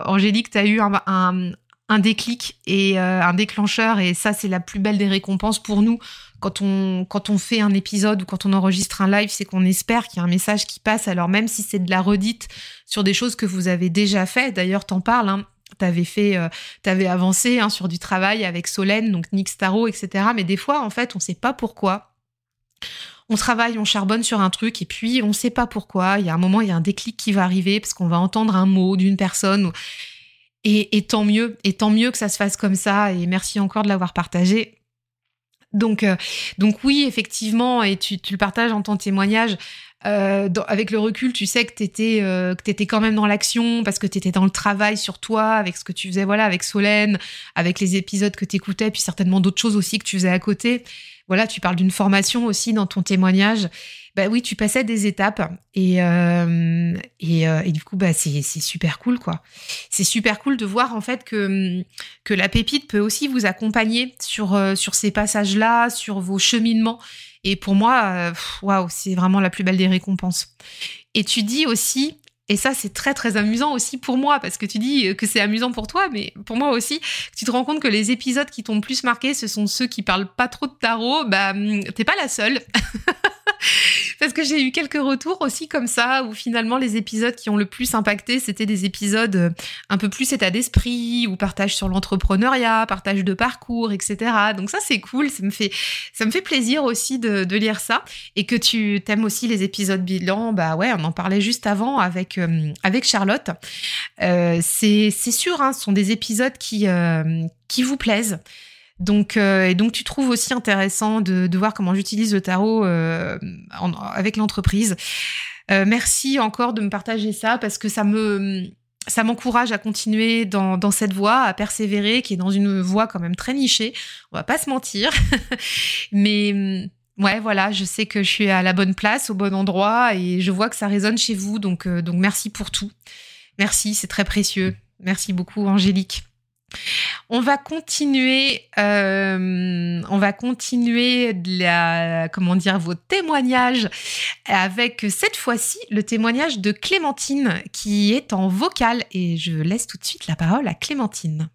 Angélique, tu eu un déclic et un déclencheur et ça c'est la plus belle des récompenses pour nous quand on, quand on fait un épisode ou quand on enregistre un live, c'est qu'on espère qu'il y a un message qui passe. Alors même si c'est de la redite sur des choses que vous avez déjà fait, d'ailleurs t'en parles, hein, t'avais fait, euh, t'avais avancé hein, sur du travail avec Solène, donc Nick Starro, etc. Mais des fois, en fait, on sait pas pourquoi. On travaille, on charbonne sur un truc et puis on sait pas pourquoi. Il y a un moment, il y a un déclic qui va arriver parce qu'on va entendre un mot d'une personne. Et, et tant mieux, et tant mieux que ça se fasse comme ça. Et merci encore de l'avoir partagé. Donc, euh, donc oui, effectivement, et tu, tu le partages en ton témoignage. Euh, avec le recul, tu sais que t'étais euh, que étais quand même dans l'action parce que tu étais dans le travail sur toi, avec ce que tu faisais, voilà, avec Solène, avec les épisodes que tu écoutais, puis certainement d'autres choses aussi que tu faisais à côté. Voilà, tu parles d'une formation aussi dans ton témoignage bah oui, tu passais des étapes et euh, et, euh, et, du coup bah c'est super cool quoi. C'est super cool de voir en fait que que la pépite peut aussi vous accompagner sur euh, sur ces passages là, sur vos cheminements. Et pour moi, waouh, c'est vraiment la plus belle des récompenses. Et tu dis aussi et ça, c'est très très amusant aussi pour moi, parce que tu dis que c'est amusant pour toi, mais pour moi aussi, tu te rends compte que les épisodes qui t'ont le plus marqué, ce sont ceux qui parlent pas trop de tarot. Bah, t'es pas la seule. Parce que j'ai eu quelques retours aussi comme ça, où finalement les épisodes qui ont le plus impacté, c'était des épisodes euh, un peu plus état d'esprit, ou partage sur l'entrepreneuriat, partage de parcours, etc. Donc ça c'est cool, ça me fait, ça me fait plaisir aussi de, lire ça. Et que tu t'aimes aussi les épisodes bilan, bah ouais, on en parlait juste avant avec, euh, avec Charlotte. Euh, c'est sûr, hein, ce sont des épisodes qui, qui vous plaisent. Donc, euh, et donc, tu trouves aussi intéressant de, de voir comment j'utilise le tarot euh, avec l'entreprise. Euh, merci encore de me partager ça parce que ça me ça m'encourage à continuer dans, dans cette voie, à persévérer, qui est dans une voie quand même très nichée. On va pas se mentir, mais ouais, voilà, je sais que je suis à la bonne place, au bon endroit, et je vois que ça résonne chez vous. Donc, donc merci pour tout. Merci, c'est très précieux. Merci beaucoup, Angélique. On va continuer, euh, on va vos témoignages avec cette fois-ci le témoignage de Clémentine qui est en vocal et je laisse tout de suite la parole à Clémentine.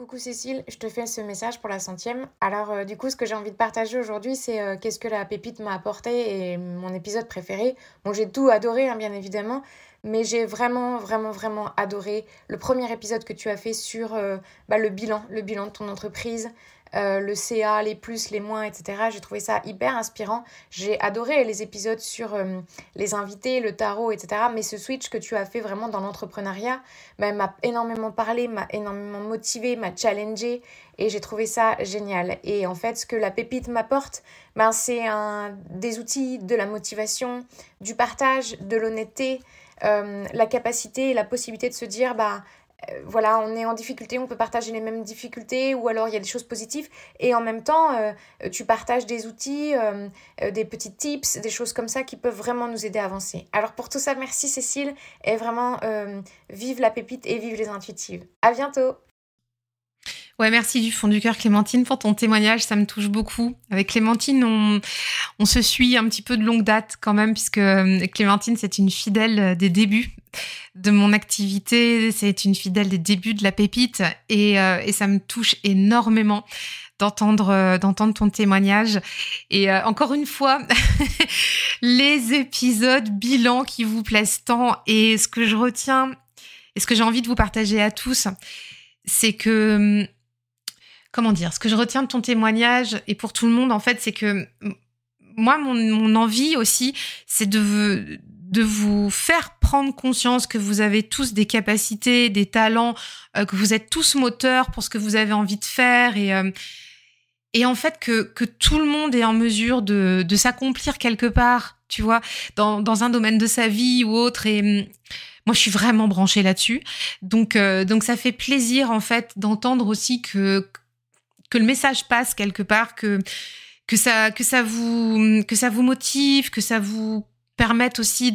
Coucou Cécile, je te fais ce message pour la centième. Alors euh, du coup, ce que j'ai envie de partager aujourd'hui, c'est euh, qu'est-ce que la pépite m'a apporté et mon épisode préféré. Bon, j'ai tout adoré, hein, bien évidemment, mais j'ai vraiment, vraiment, vraiment adoré le premier épisode que tu as fait sur euh, bah, le bilan, le bilan de ton entreprise, euh, le CA, les plus, les moins, etc. J'ai trouvé ça hyper inspirant. J'ai adoré les épisodes sur euh, les invités, le tarot, etc. Mais ce switch que tu as fait vraiment dans l'entrepreneuriat bah, m'a énormément parlé, m'a énormément motivé, m'a challengé et j'ai trouvé ça génial. Et en fait, ce que la pépite m'apporte, ben, c'est des outils de la motivation, du partage, de l'honnêteté. Euh, la capacité et la possibilité de se dire, bah, euh, voilà, on est en difficulté, on peut partager les mêmes difficultés, ou alors il y a des choses positives, et en même temps, euh, tu partages des outils, des petits tips, des choses comme ça qui peuvent vraiment nous aider à avancer. Alors pour tout ça, merci Cécile, et vraiment, vive la pépite et vive les intuitives. À bientôt Ouais, merci du fond du cœur, Clémentine, pour ton témoignage. Ça me touche beaucoup. Avec Clémentine, on, on se suit un petit peu de longue date quand même, puisque euh, Clémentine, c'est une fidèle des débuts de mon activité. C'est une fidèle des débuts de la pépite. Et, euh, et ça me touche énormément d'entendre euh, d'entendre ton témoignage et encore une fois les épisodes bilan qui vous plaisent tant et ce que je retiens et ce que j'ai envie de vous partager à tous c'est que hum, comment dire, ce que je retiens de ton témoignage et pour tout le monde, en fait, c'est que moi, mon, envie aussi, c'est de, de vous faire prendre conscience que vous avez tous des capacités, des talents, euh, que vous êtes tous moteurs pour ce que vous avez envie de faire et euh, et en fait que que tout le monde est en mesure de de s'accomplir quelque part, tu vois, dans dans un domaine de sa vie ou autre et hum, moi, je suis vraiment branchée là-dessus. Donc, euh, donc ça fait plaisir en fait d'entendre aussi que que le message passe quelque part, que ça vous motive, que ça vous permette aussi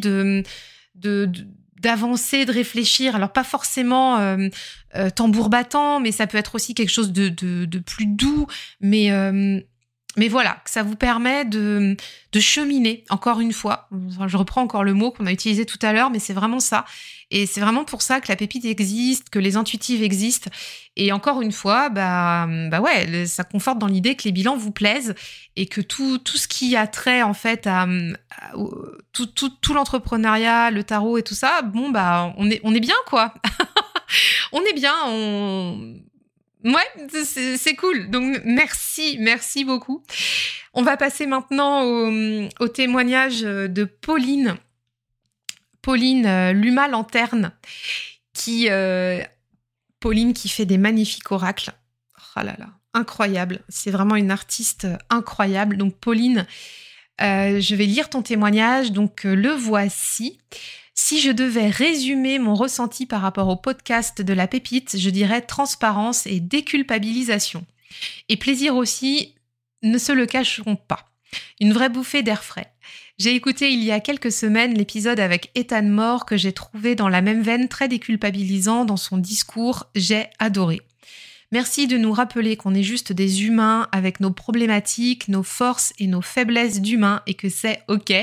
d'avancer, de réfléchir. Alors pas forcément euh, euh, tambour battant, mais ça peut être aussi quelque chose de plus doux. Mais euh, mais voilà, que ça vous permet de, de cheminer, encore une fois. Je reprends encore le mot qu'on a utilisé tout à l'heure, mais c'est vraiment ça. Et c'est vraiment pour ça que la pépite existe, que les intuitives existent. Et encore une fois, bah, bah ouais, ça conforte dans l'idée que les bilans vous plaisent et que tout, tout ce qui a trait, en fait, à, tout, tout, tout l'entrepreneuriat, le tarot et tout ça, bon, bah, on est, on est bien, quoi. on est bien, on, Ouais, c'est cool. Donc merci, merci beaucoup. On va passer maintenant au, témoignage de Pauline. Pauline euh, Luma Lanterne, qui euh, Pauline qui fait des magnifiques oracles. Oh là là, incroyable. C'est vraiment une artiste incroyable. Donc Pauline, euh, je vais lire ton témoignage. Donc le voici. Si je devais résumer mon ressenti par rapport au podcast de la pépite, je dirais transparence et déculpabilisation. Et plaisir aussi, ne se le cacheront pas. Une vraie bouffée d'air frais. J'ai écouté il y a quelques semaines l'épisode avec Ethan Moore que j'ai trouvé dans la même veine très déculpabilisant dans son discours. J'ai adoré. Merci de nous rappeler qu'on est juste des humains avec nos problématiques, nos forces et nos faiblesses d'humains et que c'est OK.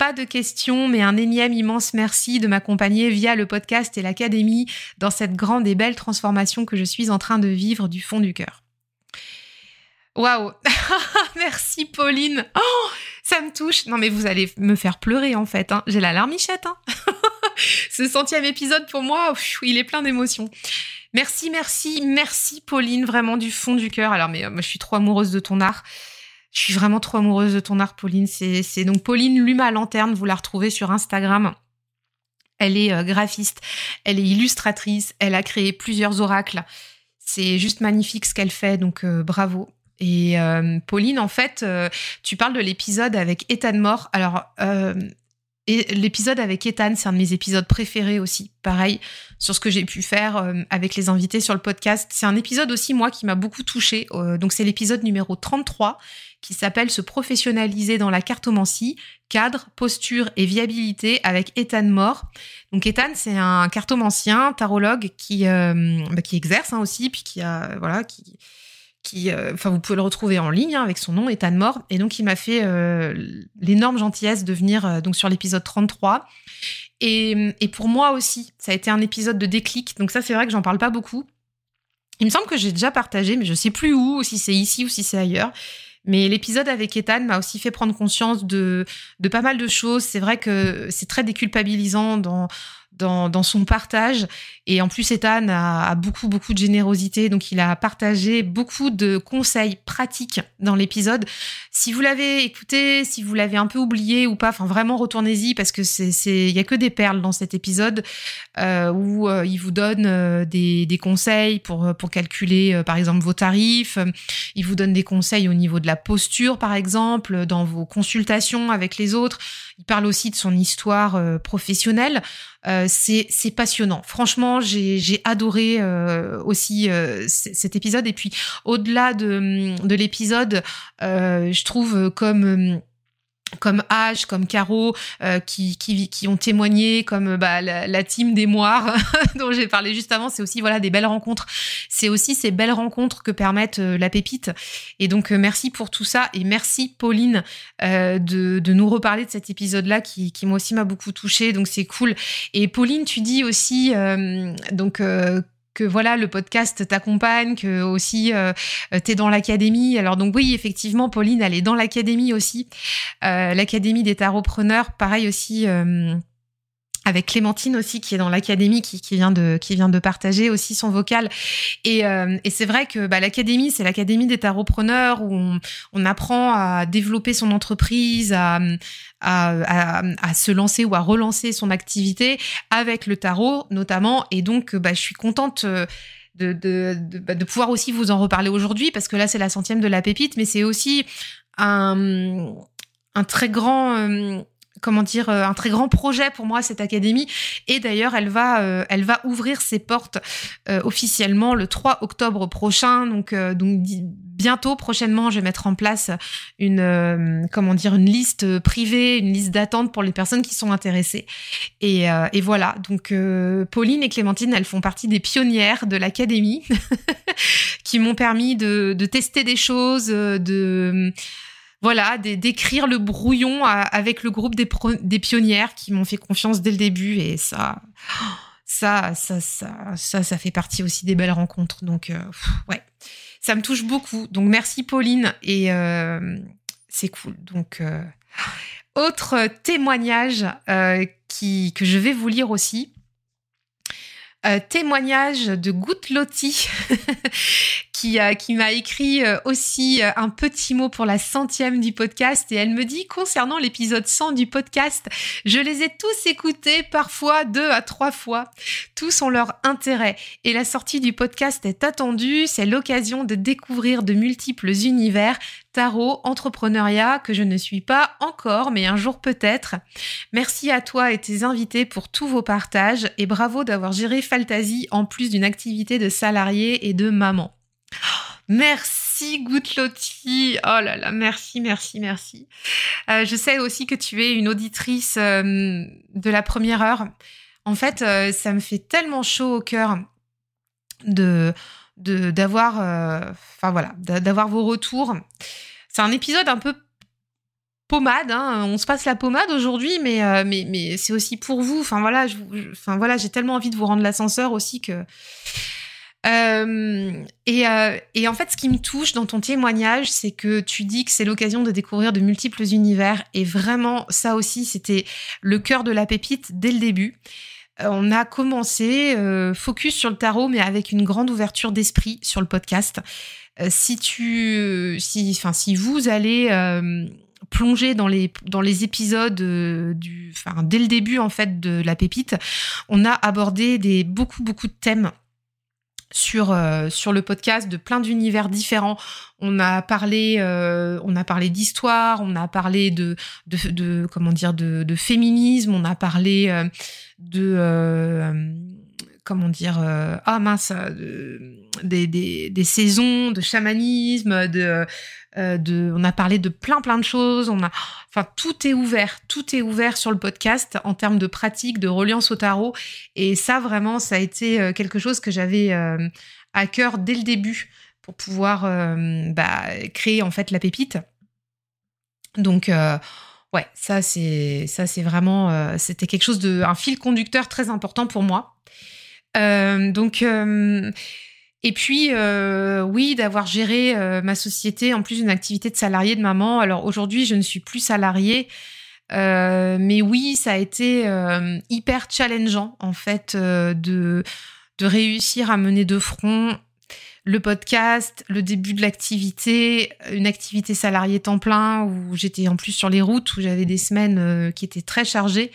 Pas de questions, mais un énième immense merci de m'accompagner via le podcast et l'académie dans cette grande et belle transformation que je suis en train de vivre du fond du cœur. Waouh Merci Pauline oh, Ça me touche Non mais vous allez me faire pleurer en fait. Hein. J'ai la larmichette. Hein. Ce centième épisode pour moi, il est plein d'émotions. Merci, merci, merci Pauline, vraiment du fond du cœur. Alors mais euh, je suis trop amoureuse de ton art. Je suis vraiment trop amoureuse de ton art, Pauline. C'est donc Pauline Luma Lanterne. Vous la retrouvez sur Instagram. Elle est euh, graphiste, elle est illustratrice, elle a créé plusieurs oracles. C'est juste magnifique ce qu'elle fait, donc euh, bravo. Et euh, Pauline, en fait, tu parles de l'épisode avec Ethan Moore. Alors, l'épisode avec Ethan, c'est un de mes épisodes préférés aussi. Pareil, sur ce que j'ai pu faire avec les invités sur le podcast. C'est un épisode aussi, moi, qui m'a beaucoup touché. donc, c'est l'épisode numéro 33 qui s'appelle Se professionnaliser dans la cartomancie, cadre, posture et viabilité avec Ethan Moore. Donc Ethan, c'est un cartomancien, tarologue qui euh, bah, qui exerce hein, aussi, puis qui a voilà qui qui, euh, enfin, vous pouvez le retrouver en ligne hein, avec son nom, Ethan Moore. Et donc, il m'a fait euh, l'énorme gentillesse de venir donc sur l'épisode 33. Et, et pour moi aussi, ça a été un épisode de déclic. Donc ça, c'est vrai que j'en parle pas beaucoup. Il me semble que j'ai déjà partagé, mais je sais plus où, si c'est ici ou si c'est ailleurs. Mais l'épisode avec Ethan m'a aussi fait prendre conscience de, pas mal de choses. C'est vrai que c'est très déculpabilisant dans, son partage. Et en plus, Ethan a, beaucoup, beaucoup de générosité. Donc, il a partagé beaucoup de conseils pratiques dans l'épisode. Si vous l'avez écouté, si vous l'avez un peu oublié ou pas, enfin, vraiment, retournez-y parce que c'est, il y a que des perles dans cet épisode euh, où euh, il vous donne euh, des, des, conseils pour, pour calculer, par exemple, vos tarifs. Il vous donne des conseils au niveau de la posture, par exemple, dans vos consultations avec les autres. Il parle aussi de son histoire professionnelle. C'est passionnant. Franchement, j'ai adoré euh, aussi euh, cet épisode. Et puis, au-delà de, de l'épisode, je trouve comme comme H, comme Caro, euh, qui, qui, qui, ont témoigné, comme bah, la, la team des Moires dont j'ai parlé juste avant, c'est aussi voilà des belles rencontres. C'est aussi ces belles rencontres que permettent euh, la pépite. Et donc euh, merci pour tout ça et merci Pauline de, de nous reparler de cet épisode-là qui, qui moi aussi m'a beaucoup touchée. Donc c'est cool. Et Pauline, tu dis aussi donc que voilà le podcast t'accompagne, que aussi euh, t'es dans l'académie. Alors donc oui, effectivement, Pauline, elle est dans l'académie aussi, euh, l'académie des tarotpreneurs. Pareil aussi. Euh, avec Clémentine aussi qui est dans l'académie qui, vient de partager aussi son vocal. Et, euh, c'est vrai que bah, l'académie c'est l'académie des tarotpreneurs où on, apprend à développer son entreprise à, se lancer ou à relancer son activité avec le tarot notamment. Et donc bah, je suis contente euh, bah, de pouvoir aussi vous en reparler aujourd'hui parce que là c'est la centième de la pépite mais c'est aussi un, un très grand euh, comment dire euh, un très grand projet pour moi cette académie. Et d'ailleurs elle va euh, elle va ouvrir ses portes euh, officiellement le 3 octobre prochain. Donc donc bientôt prochainement je vais mettre en place une comment dire une liste privée une liste d'attente pour les personnes qui sont intéressées. Et, et voilà. Donc Pauline et Clémentine elles font partie des pionnières de l'académie qui m'ont permis de, de tester des choses de voilà, d'écrire le brouillon avec le groupe des, pionnières qui m'ont fait confiance dès le début et ça, ça, ça, ça, ça, ça fait partie aussi des belles rencontres. Donc, euh, ouais, ça me touche beaucoup. Donc, merci Pauline et euh, c'est cool. Donc, euh, autre témoignage qui, que je vais vous lire aussi. Témoignage de Goutlotti qui, euh, qui m'a écrit euh, aussi un petit mot pour la centième du podcast et elle me dit concernant l'épisode 100 du podcast, je les ai tous écoutés parfois deux à trois fois. Tous ont leur intérêt et la sortie du podcast est attendue. C'est l'occasion de découvrir de multiples univers tarot, entrepreneuriat, que je ne suis pas encore, mais un jour peut-être. Merci à toi et tes invités pour tous vos partages et bravo d'avoir géré Fantasy en plus d'une activité de salarié et de maman. Merci Goutlotti. Oh là là, merci, merci, merci. Euh, je sais aussi que tu es une auditrice euh, de la première heure. En fait, euh, ça me fait tellement chaud au cœur de d'avoir enfin voilà d'avoir vos retours c'est un épisode un peu pommade hein. on se passe la pommade aujourd'hui mais mais mais c'est aussi pour vous enfin voilà enfin voilà j'ai tellement envie de vous rendre l'ascenseur aussi que euh, et, et, en fait, ce qui me touche dans ton témoignage, c'est que tu dis que c'est l'occasion de découvrir de multiples univers. Et vraiment, ça aussi, c'était le cœur de la pépite dès le début. Euh, on a commencé euh, focus sur le tarot, mais avec une grande ouverture d'esprit sur le podcast. Euh, si tu, si, enfin, si vous allez plonger dans les dans les épisodes du, enfin, dès le début en fait de la pépite, on a abordé des beaucoup beaucoup de thèmes sur sur le podcast de plein d'univers différents. On a parlé on a parlé d'histoire, on a parlé de, de, de comment dire de, de, féminisme, on a parlé de euh, comment dire euh, ah mince des, des, des, saisons de chamanisme de euh, on a parlé de plein plein de choses. On a enfin tout est ouvert tout est ouvert sur le podcast en termes de pratique de reliance au tarot. Et ça vraiment ça a été quelque chose que j'avais à cœur dès le début pour pouvoir bah, créer en fait la pépite. Donc Ouais, ça c'est ça c'est vraiment euh, c'était quelque chose de un fil conducteur très important pour moi. Euh, donc euh, et puis oui d'avoir géré ma société en plus d'une activité de salarié de maman. Alors aujourd'hui je ne suis plus salariée. mais oui, ça a été hyper challengeant en fait de de réussir à mener de front le podcast, le début de l'activité, une activité salariée temps plein où j'étais en plus sur les routes, où j'avais des semaines euh, qui étaient très chargées.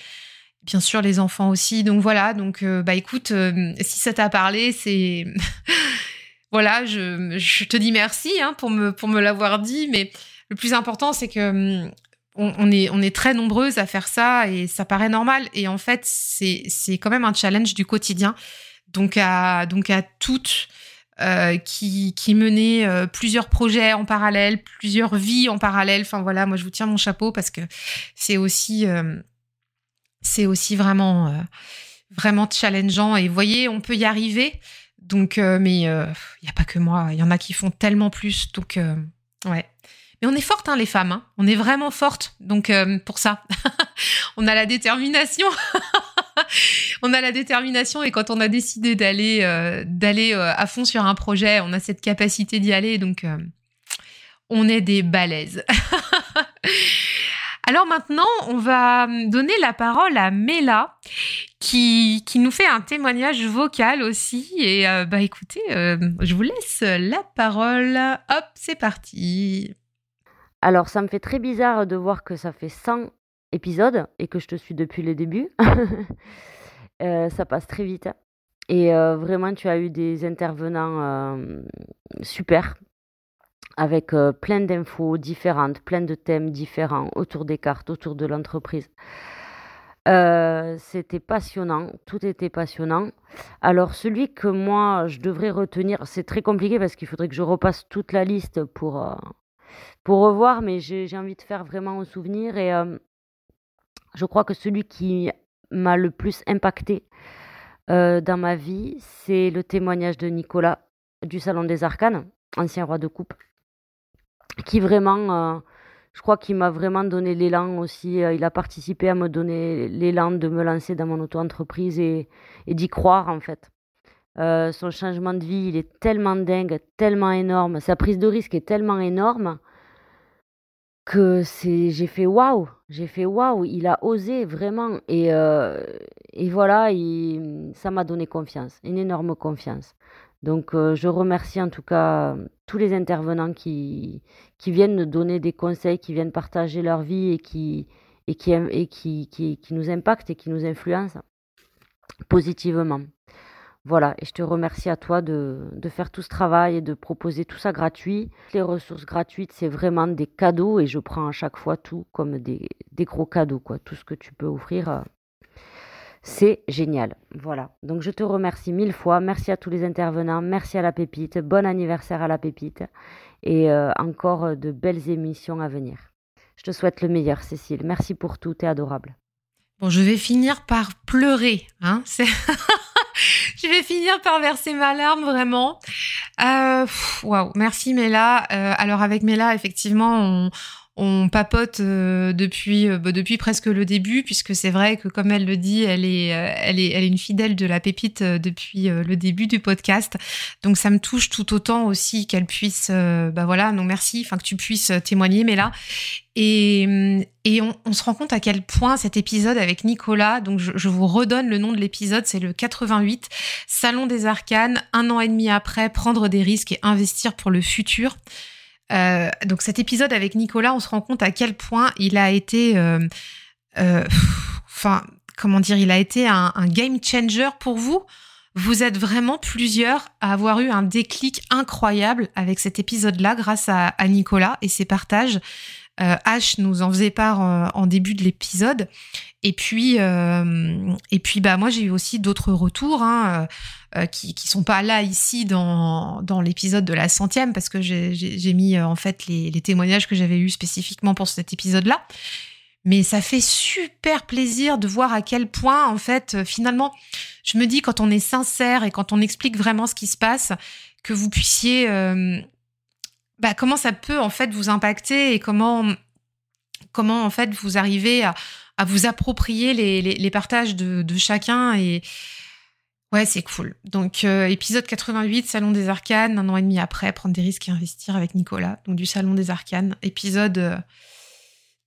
Bien sûr, les enfants aussi. Donc voilà, donc euh, bah écoute, euh, si ça t'a parlé, c'est... voilà, je, te dis merci hein, pour me, l'avoir dit, mais le plus important, c'est que hum, on, est, très nombreuses à faire ça et ça paraît normal. Et en fait, c'est quand même un challenge du quotidien. Donc à, donc à toutes euh, qui, qui plusieurs projets en parallèle, plusieurs vies en parallèle. Enfin voilà, moi je vous tiens mon chapeau parce que c'est aussi, c'est aussi vraiment, vraiment challengeant. Et voyez, on peut y arriver. Donc, mais il n'y a pas que moi, il y en a qui font tellement plus. Donc, ouais. Mais on est fortes, hein, les femmes. Hein. On est vraiment fortes. Donc, pour ça, on a la détermination. on a la détermination et quand on a décidé d'aller euh, d'aller euh, à fond sur un projet, on a cette capacité d'y aller. Donc, euh, on est des balaises. Alors maintenant, on va donner la parole à Mela qui, nous fait un témoignage vocal aussi. Et bah écoutez, je vous laisse la parole. Hop, c'est parti. Alors, ça me fait très bizarre de voir que ça fait 100 épisodes et que je te suis depuis le début. ça passe très vite. Et vraiment, tu as eu des intervenants super, avec plein d'infos différentes, plein de thèmes différents autour des cartes, autour de l'entreprise. C'était passionnant, tout était passionnant. Alors celui que moi je devrais retenir, c'est très compliqué parce qu'il faudrait que je repasse toute la liste pour, pour revoir, mais j'ai envie de faire vraiment un souvenir et je crois que celui qui m'a le plus impacté dans ma vie, c'est le témoignage de Nicolas du Salon des Arcanes, ancien roi de coupe, qui vraiment, je crois qu'il m'a vraiment donné l'élan aussi. il a participé à me donner l'élan de me lancer dans mon auto-entreprise et, d'y croire en fait. son changement de vie, il est tellement dingue, tellement énorme. Sa prise de risque est tellement énorme que c'est j'ai fait waouh, j'ai fait waouh, il a osé vraiment et, euh, et voilà, ça m'a donné confiance, une énorme confiance. Donc euh, je remercie en tout cas tous les intervenants qui, qui viennent donner des conseils, qui viennent partager leur vie et qui, et qui, et qui, qui, nous impactent et qui nous influencent positivement. Voilà, et je te remercie à toi de, faire tout ce travail et de proposer tout ça gratuit. Les ressources gratuites, c'est vraiment des cadeaux et je prends à chaque fois tout comme des, gros cadeaux, quoi. Tout ce que tu peux offrir, euh, c'est génial. Voilà, donc je te remercie mille fois. Merci à tous les intervenants, merci à la pépite, bon anniversaire à la pépite et euh, encore de belles émissions à venir. Je te souhaite le meilleur, Cécile. Merci pour tout, t'es adorable. Bon, je vais finir par pleurer. Hein je vais finir par verser ma larme vraiment. Euh, Waouh, merci Mela. Euh, alors avec Mela, effectivement, on, on papote euh, depuis euh, bah, depuis presque le début puisque c'est vrai que comme elle le dit elle est euh, elle est elle est une fidèle de la pépite depuis le début du podcast donc ça me touche tout autant aussi qu'elle puisse bah voilà non merci enfin que tu puisses témoigner mais là et, et on, se rend compte à quel point cet épisode avec Nicolas, donc je, je vous redonne le nom de l'épisode, c'est le 88, Salon des Arcanes, un an et demi après, prendre des risques et investir pour le futur. Euh, donc cet épisode avec Nicolas, on se rend compte à quel point il a été, euh, euh, comment dire, il a été un, game changer pour vous. Vous êtes vraiment plusieurs à avoir eu un déclic incroyable avec cet épisode-là grâce à, Nicolas et ses partages. Euh, H nous en faisait part en début de l'épisode. Et puis, et puis bah moi j'ai eu aussi d'autres retours. Hein, euh, qui qui sont pas là ici dans dans l'épisode de la centième parce que j'ai mis euh, en fait les, les témoignages que j'avais eus spécifiquement pour cet épisode-là. Mais ça fait super plaisir de voir à quel point en fait euh, finalement je me dis quand on est sincère et quand on explique vraiment ce qui se passe que vous puissiez bah, comment ça peut en fait vous impacter et comment comment en fait vous arrivez à, vous approprier les, partages de, de chacun et Ouais, c'est cool. Donc, euh, épisode 88, Salon des Arcanes, un an et demi après, prendre des risques et investir avec Nicolas. Donc, du Salon des Arcanes. Épisode euh,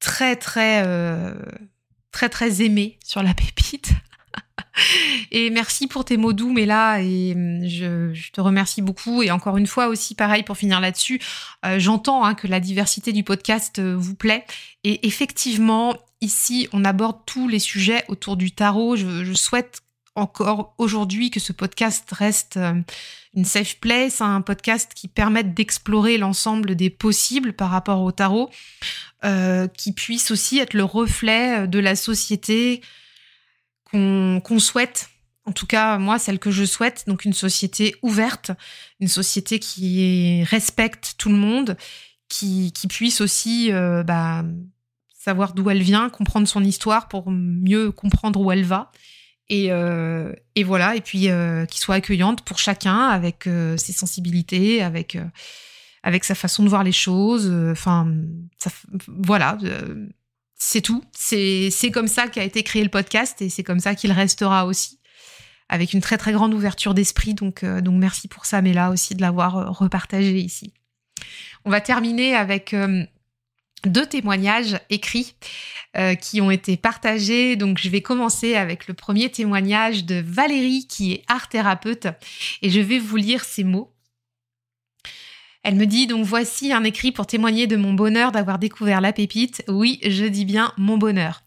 très, très, euh, très, très aimé sur la pépite. et merci pour tes mots doux, mais là, et je, te remercie beaucoup. Et encore une fois aussi, pareil, pour finir là-dessus, j'entends hein, que la diversité du podcast vous plaît. Et effectivement, ici, on aborde tous les sujets autour du tarot. Je, souhaite encore aujourd'hui que ce podcast reste euh, une safe place, un podcast qui permette d'explorer l'ensemble des possibles par rapport au tarot, euh, qui puisse aussi être le reflet de la société qu'on souhaite. En tout cas, moi, celle que je souhaite, donc une société ouverte, une société qui respecte tout le monde, qui, qui puisse aussi euh, bah, savoir d'où elle vient, comprendre son histoire pour mieux comprendre où elle va et, euh, et voilà, et puis euh, qui soit accueillante pour chacun avec euh, ses sensibilités, avec euh, avec sa façon de voir les choses. Enfin, voilà, c'est tout. C'est comme ça qu'a été créé le podcast et c'est comme ça qu'il restera aussi, avec une très très grande ouverture d'esprit. Donc donc merci pour ça, mais aussi de l'avoir repartagé ici. On va terminer avec deux témoignages écrits euh, qui ont été partagés. Donc, je vais commencer avec le premier témoignage de Valérie, qui est art thérapeute, et je vais vous lire ces mots. Elle me dit donc voici un écrit pour témoigner de mon bonheur d'avoir découvert la pépite. Oui, je dis bien mon bonheur.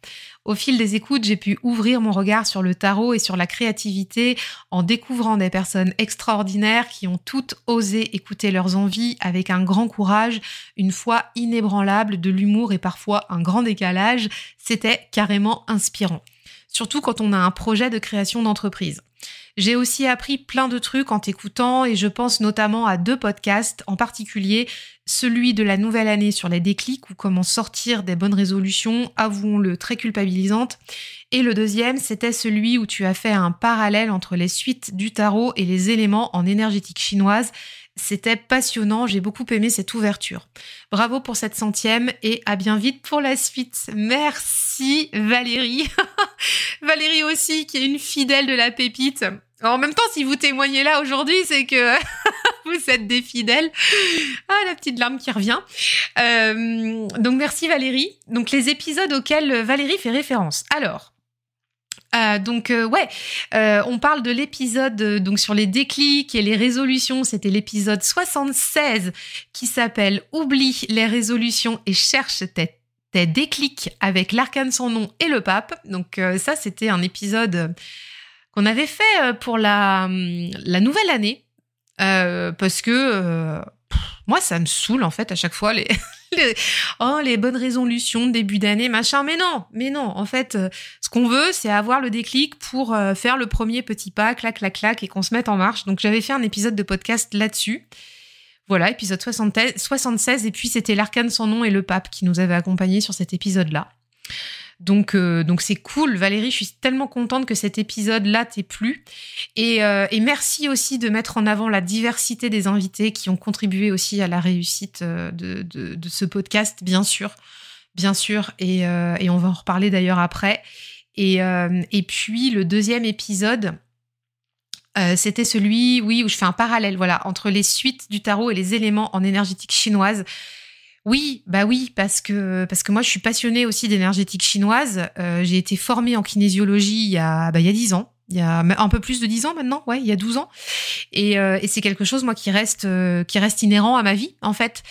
Au fil des écoutes, j'ai pu ouvrir mon regard sur le tarot et sur la créativité en découvrant des personnes extraordinaires qui ont toutes osé écouter leurs envies avec un grand courage, une foi inébranlable, de l'humour et parfois un grand décalage. C'était carrément inspirant. Surtout quand on a un projet de création d'entreprise. J'ai aussi appris plein de trucs en t'écoutant et je pense notamment à deux podcasts, en particulier celui de la nouvelle année sur les déclics ou comment sortir des bonnes résolutions, avouons-le, très culpabilisante. Et le deuxième, c'était celui où tu as fait un parallèle entre les suites du tarot et les éléments en énergétique chinoise. C'était passionnant, j'ai beaucoup aimé cette ouverture. Bravo pour cette centième et à bien vite pour la suite. Merci Valérie. Valérie aussi, qui est une fidèle de la pépite. en même temps, si vous témoignez là aujourd'hui, c'est que vous êtes des fidèles. Ah, la petite larme qui revient. Euh, donc merci Valérie. Donc les épisodes auxquels Valérie fait référence. Alors, euh, donc euh, ouais, on parle de l'épisode donc sur les déclics et les résolutions. C'était l'épisode 76 qui s'appelle Oublie les résolutions et cherche tes, tes déclics avec l'arcane sans nom et le pape. Donc ça c'était un épisode qu'on avait fait pour la, la nouvelle année parce que moi ça me saoule en fait à chaque fois les oh, les bonnes résolutions début d'année, machin. Mais non, mais non. En fait, euh, ce qu'on veut, c'est avoir le déclic pour euh, faire le premier petit pas, clac, clac, clac, et qu'on se mette en marche. Donc, j'avais fait un épisode de podcast là-dessus. Voilà, épisode 76, et puis c'était l'arcane sans nom et le pape qui nous avait accompagnés sur cet épisode-là. Donc, euh, donc c'est cool, Valérie. Je suis tellement contente que cet épisode-là t'ait plu. Et, euh, et, merci aussi de mettre en avant la diversité des invités qui ont contribué aussi à la réussite euh, de, de, de ce podcast, bien sûr, bien sûr. Et, et on va en reparler d'ailleurs après. Et, et puis le deuxième épisode. C'était celui, oui, où je fais un parallèle, voilà, entre les suites du tarot et les éléments en énergétique chinoise. Oui, bah oui, parce que parce que moi je suis passionnée aussi d'énergétique chinoise. Euh, j'ai été formée en kinésiologie il y a bah, il y a 10 ans, il y a un peu plus de 10 ans maintenant, ouais, il y a 12 ans. Et, euh, et c'est quelque chose moi qui reste euh, qui reste inhérent à ma vie en fait.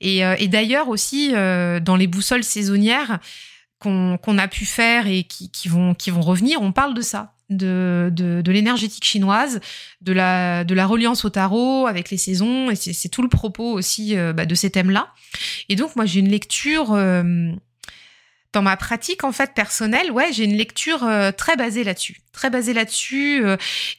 Et, et d'ailleurs aussi dans les boussoles saisonnières qu'on qu'on a pu faire et qui, qui vont qui vont revenir, on parle de ça de, de, de l'énergétique chinoise, de la, de la reliance au tarot avec les saisons, et c'est tout le propos aussi euh, bah, de ces thèmes-là. Et donc, moi, j'ai une lecture euh, dans ma pratique en fait personnelle, ouais, j'ai une lecture euh, très basée là-dessus, très basée là-dessus.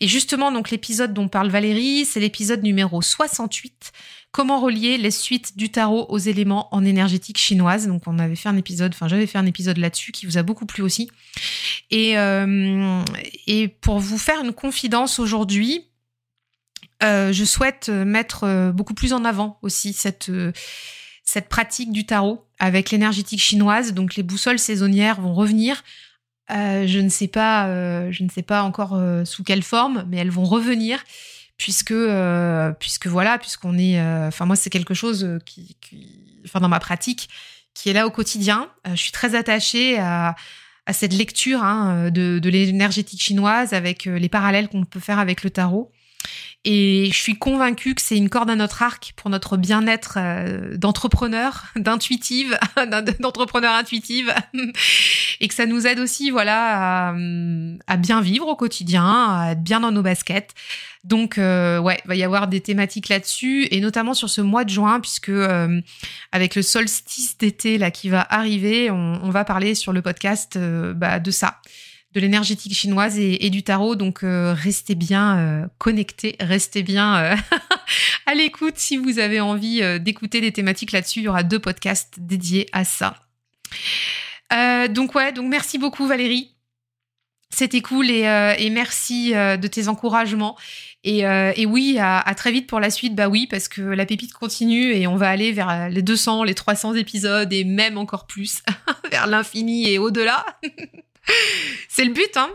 et justement, donc l'épisode dont parle Valérie, c'est l'épisode numéro 68 Comment relier les suites du tarot aux éléments en énergétique chinoise Donc on avait fait un épisode, enfin j'avais fait un épisode là-dessus qui vous a beaucoup plu aussi. Et, euh, pour vous faire une confidence aujourd'hui, euh, je souhaite mettre euh, beaucoup plus en avant aussi cette cette pratique du tarot avec l'énergétique chinoise. Donc les boussoles saisonnières vont revenir. je ne sais pas, je ne sais pas encore sous quelle forme, mais elles vont revenir puisque euh, puisque voilà puisqu'on est euh, enfin moi c'est quelque chose euh, qui, enfin dans ma pratique qui est là au quotidien. Je suis très attachée à, à cette lecture hein, de, de l'énergétique chinoise avec les parallèles qu'on peut faire avec le tarot et je suis convaincue que c'est une corde à notre arc pour notre bien-être d'entrepreneur, d'intuitive, d'entrepreneur intuitive, et que ça nous aide aussi, voilà, à, bien vivre au quotidien, à être bien dans nos baskets. Donc, euh, ouais, il va y avoir des thématiques là-dessus, et notamment sur ce mois de juin, puisque euh, avec le solstice d'été là qui va arriver, on, va parler sur le podcast euh, bah, de ça, de l'énergétique chinoise et, du tarot. Donc, restez bien connectés, restez bien à l'écoute si vous avez envie d'écouter des thématiques là-dessus. Il y aura deux podcasts dédiés à ça. donc ouais, donc merci beaucoup Valérie. C'était cool et, merci de tes encouragements. Euh, et, oui, à, très vite pour la suite, bah oui, parce que la pépite continue et on va aller vers les 200, les 300 épisodes et même encore plus, vers l'infini et au-delà. c'est le but, hein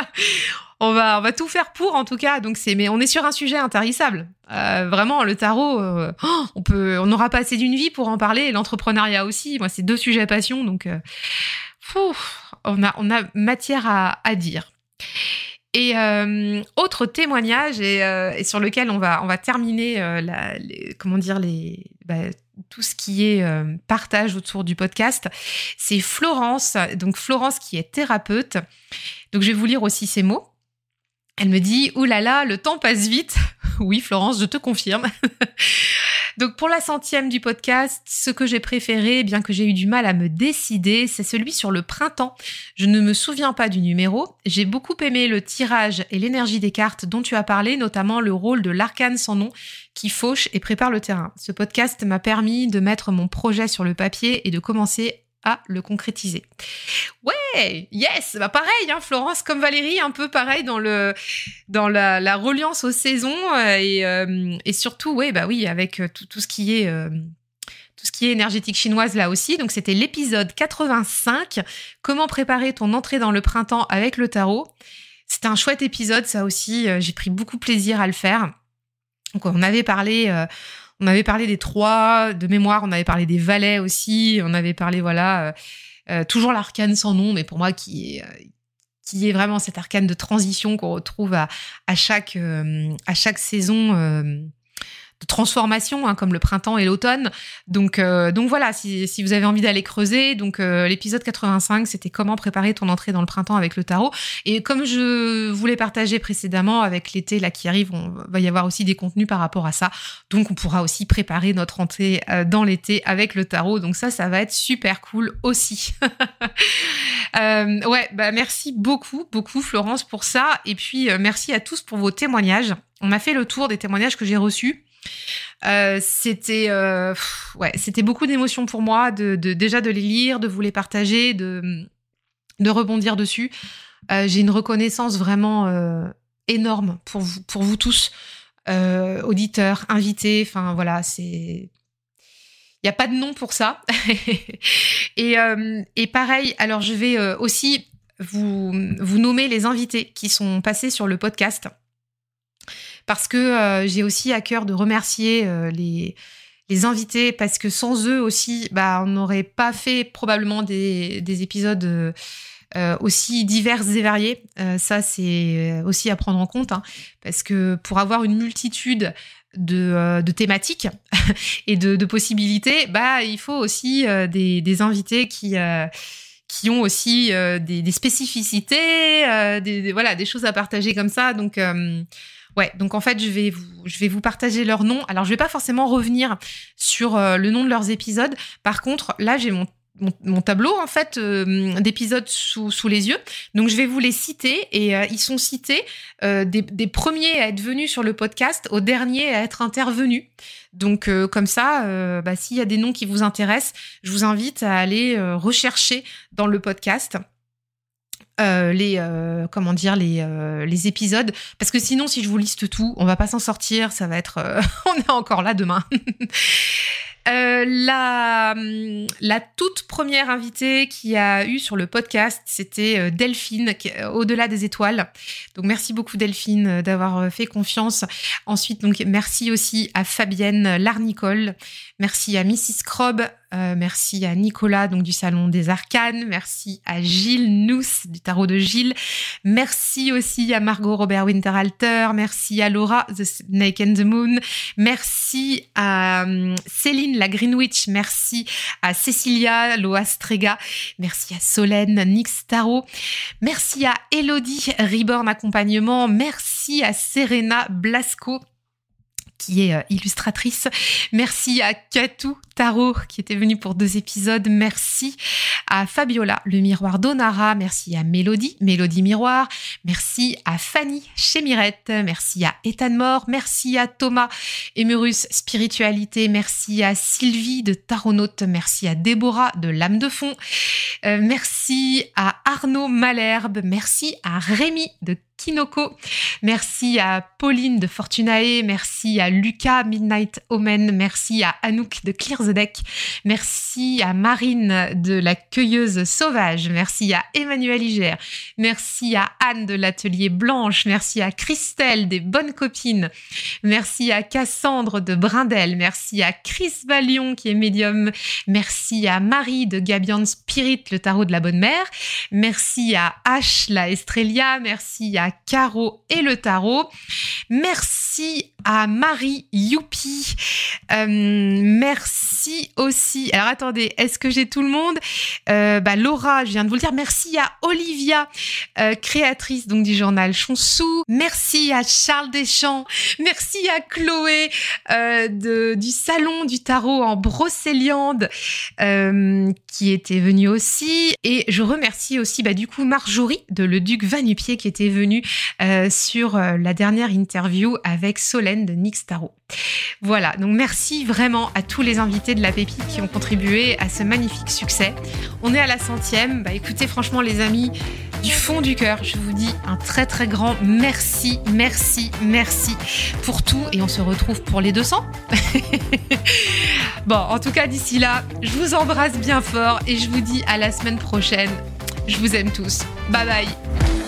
on va, on va tout faire pour, en tout cas. Donc c'est, mais on est sur un sujet intarissable. Euh, vraiment, le tarot, euh, oh, on peut, on n'aura pas assez d'une vie pour en parler. L'entrepreneuriat aussi. Moi, c'est deux sujets passion, donc euh, on a, on a matière à, dire. Et autre témoignage et, et, sur lequel on va on va terminer la, comment dire les bah, tout ce qui est euh, partage autour du podcast, c'est Florence. Donc Florence qui est thérapeute. Donc je vais vous lire aussi ces mots. Elle me dit là, le temps passe vite. oui, Florence, je te confirme. Donc pour la centième du podcast, ce que j'ai préféré, bien que j'ai eu du mal à me décider, c'est celui sur le printemps. Je ne me souviens pas du numéro. J'ai beaucoup aimé le tirage et l'énergie des cartes dont tu as parlé, notamment le rôle de l'arcane sans nom qui fauche et prépare le terrain. Ce podcast m'a permis de mettre mon projet sur le papier et de commencer à le concrétiser. Ouais, yes, bah pareil, hein, Florence comme Valérie, un peu pareil dans le dans la, reliance aux saisons euh, et, euh, et surtout, ouais, bah oui, avec euh, tout, tout ce qui est tout ce qui est énergétique chinoise là aussi. Donc c'était l'épisode 85, comment préparer ton entrée dans le printemps avec le tarot. C'était un chouette épisode, ça aussi, j'ai pris beaucoup plaisir à le faire. Donc on avait parlé on avait parlé des trois de mémoire, on avait parlé des valets aussi, on avait parlé voilà euh, euh, toujours l'arcane sans nom, mais pour moi qui est euh, qui est vraiment cet arcane de transition qu'on retrouve à chaque saison transformation, hein, comme le printemps et l'automne. Donc, euh, donc voilà, si, vous avez envie d'aller creuser, donc euh, l'épisode 85, c'était comment préparer ton entrée dans le printemps avec le tarot. Et comme je voulais partager précédemment, avec l'été là qui arrive, on va y avoir aussi des contenus par rapport à ça. Donc on pourra aussi préparer notre entrée euh, dans l'été avec le tarot. Donc ça, ça va être super cool aussi. ouais, bah merci beaucoup, beaucoup Florence pour ça. Et puis merci à tous pour vos témoignages. On a fait le tour des témoignages que j'ai reçus. Euh, c'était euh, c'était beaucoup d'émotions pour moi, déjà de les lire, de vous les partager, de, rebondir dessus. Euh, J'ai une reconnaissance vraiment énorme pour vous, tous, auditeurs, invités. Enfin voilà, c'est il n'y a pas de nom pour ça. et, pareil, alors je vais aussi vous nommer les invités qui sont passés sur le podcast parce que euh, j'ai aussi à cœur de remercier euh, les, les invités parce que sans eux aussi, bah, on n'aurait pas fait probablement des, des épisodes euh, aussi divers et variés. Ça, c'est aussi à prendre en compte hein, parce que pour avoir une multitude de, de thématiques et de, de, possibilités, bah, il faut aussi des, des, invités qui qui ont aussi des, des, spécificités, des, voilà, des choses à partager comme ça. Donc Ouais, donc en fait, je vais vous, je vais vous partager leurs noms. Alors, je vais pas forcément revenir sur euh, le nom de leurs épisodes. Par contre, là, j'ai mon mon, tableau en fait euh, d'épisodes sous, sous, les yeux. Donc je vais vous les citer et euh, ils sont cités des, des, premiers à être venus sur le podcast aux derniers à être intervenus. Donc comme ça, bah, s'il y a des noms qui vous intéressent, je vous invite à aller rechercher dans le podcast. Euh, les euh, comment dire les euh, les épisodes. Parce que sinon si je vous liste tout on va pas s'en sortir ça va être on est encore là demain Euh, la, toute première invitée qui a eu sur le podcast, c'était euh, Delphine, euh, au-delà des étoiles. Donc merci beaucoup Delphine d'avoir fait confiance. Ensuite, donc merci aussi à Fabienne Larnicole, merci à Mrs. Crob, merci à Nicolas donc du salon des Arcanes, merci à Gilles Nous du tarot de Gilles, merci aussi à Margot Robert Winterhalter, merci à Laura The Snake and the Moon, merci à Céline la Greenwich, merci à Cecilia Loastrega, merci à Solène Nix Tarot, merci à Elodie Reborn Accompagnement, merci à Serena Blasco qui est euh, illustratrice. Merci à Katou Tarot qui était venue pour deux épisodes. Merci à Fabiola, le miroir d'Onara. Merci à Mélodie, Mélodie Miroir. Merci à Fanny chez Mirette. Merci à Ethan Mort. Merci à Thomas Emurus Spiritualité. Merci à Sylvie de Taronaute. Merci à Déborah de Lame de Fond. Euh, merci à Arnaud Malherbe. Merci à Rémi de Kinoko. Merci à Pauline de Fortunae. Merci à Lucas Midnight Omen. Merci à Anouk de Clear Merci à Marine de la Cueilleuse Sauvage. Merci à Emmanuel Iger. Merci à Anne de l'Atelier Blanche. Merci à Christelle des Bonnes Copines. Merci à Cassandre de Brindel. Merci à Chris Valion qui est médium. Merci à Marie de Gabian Spirit, le tarot de la bonne mère. Merci à H, la Estrelia. Merci à Caro et le tarot. Merci à Marie Youpi. Euh, merci aussi. Alors attendez, est-ce que j'ai tout le monde? Euh, bah, Laura, je viens de vous le dire. Merci à Olivia, euh, créatrice du journal Chonsou. Merci à Charles Deschamps. Merci à Chloé de, du salon du tarot en Brocéliande qui était venue aussi. Et je remercie aussi bah, du coup Marjorie de Le Duc Vanupier qui était venue sur la dernière interview avec Solène de Nix Tarot. Voilà, donc merci vraiment à tous les invités de la Pépite qui ont contribué à ce magnifique succès. On est à la centième. Bah écoutez, franchement, les amis, du fond du cœur, je vous dis un très très grand merci, merci, merci pour tout et on se retrouve pour les 200. bon, en tout cas, d'ici là, je vous embrasse bien fort et je vous dis à la semaine prochaine. Je vous aime tous. Bye bye.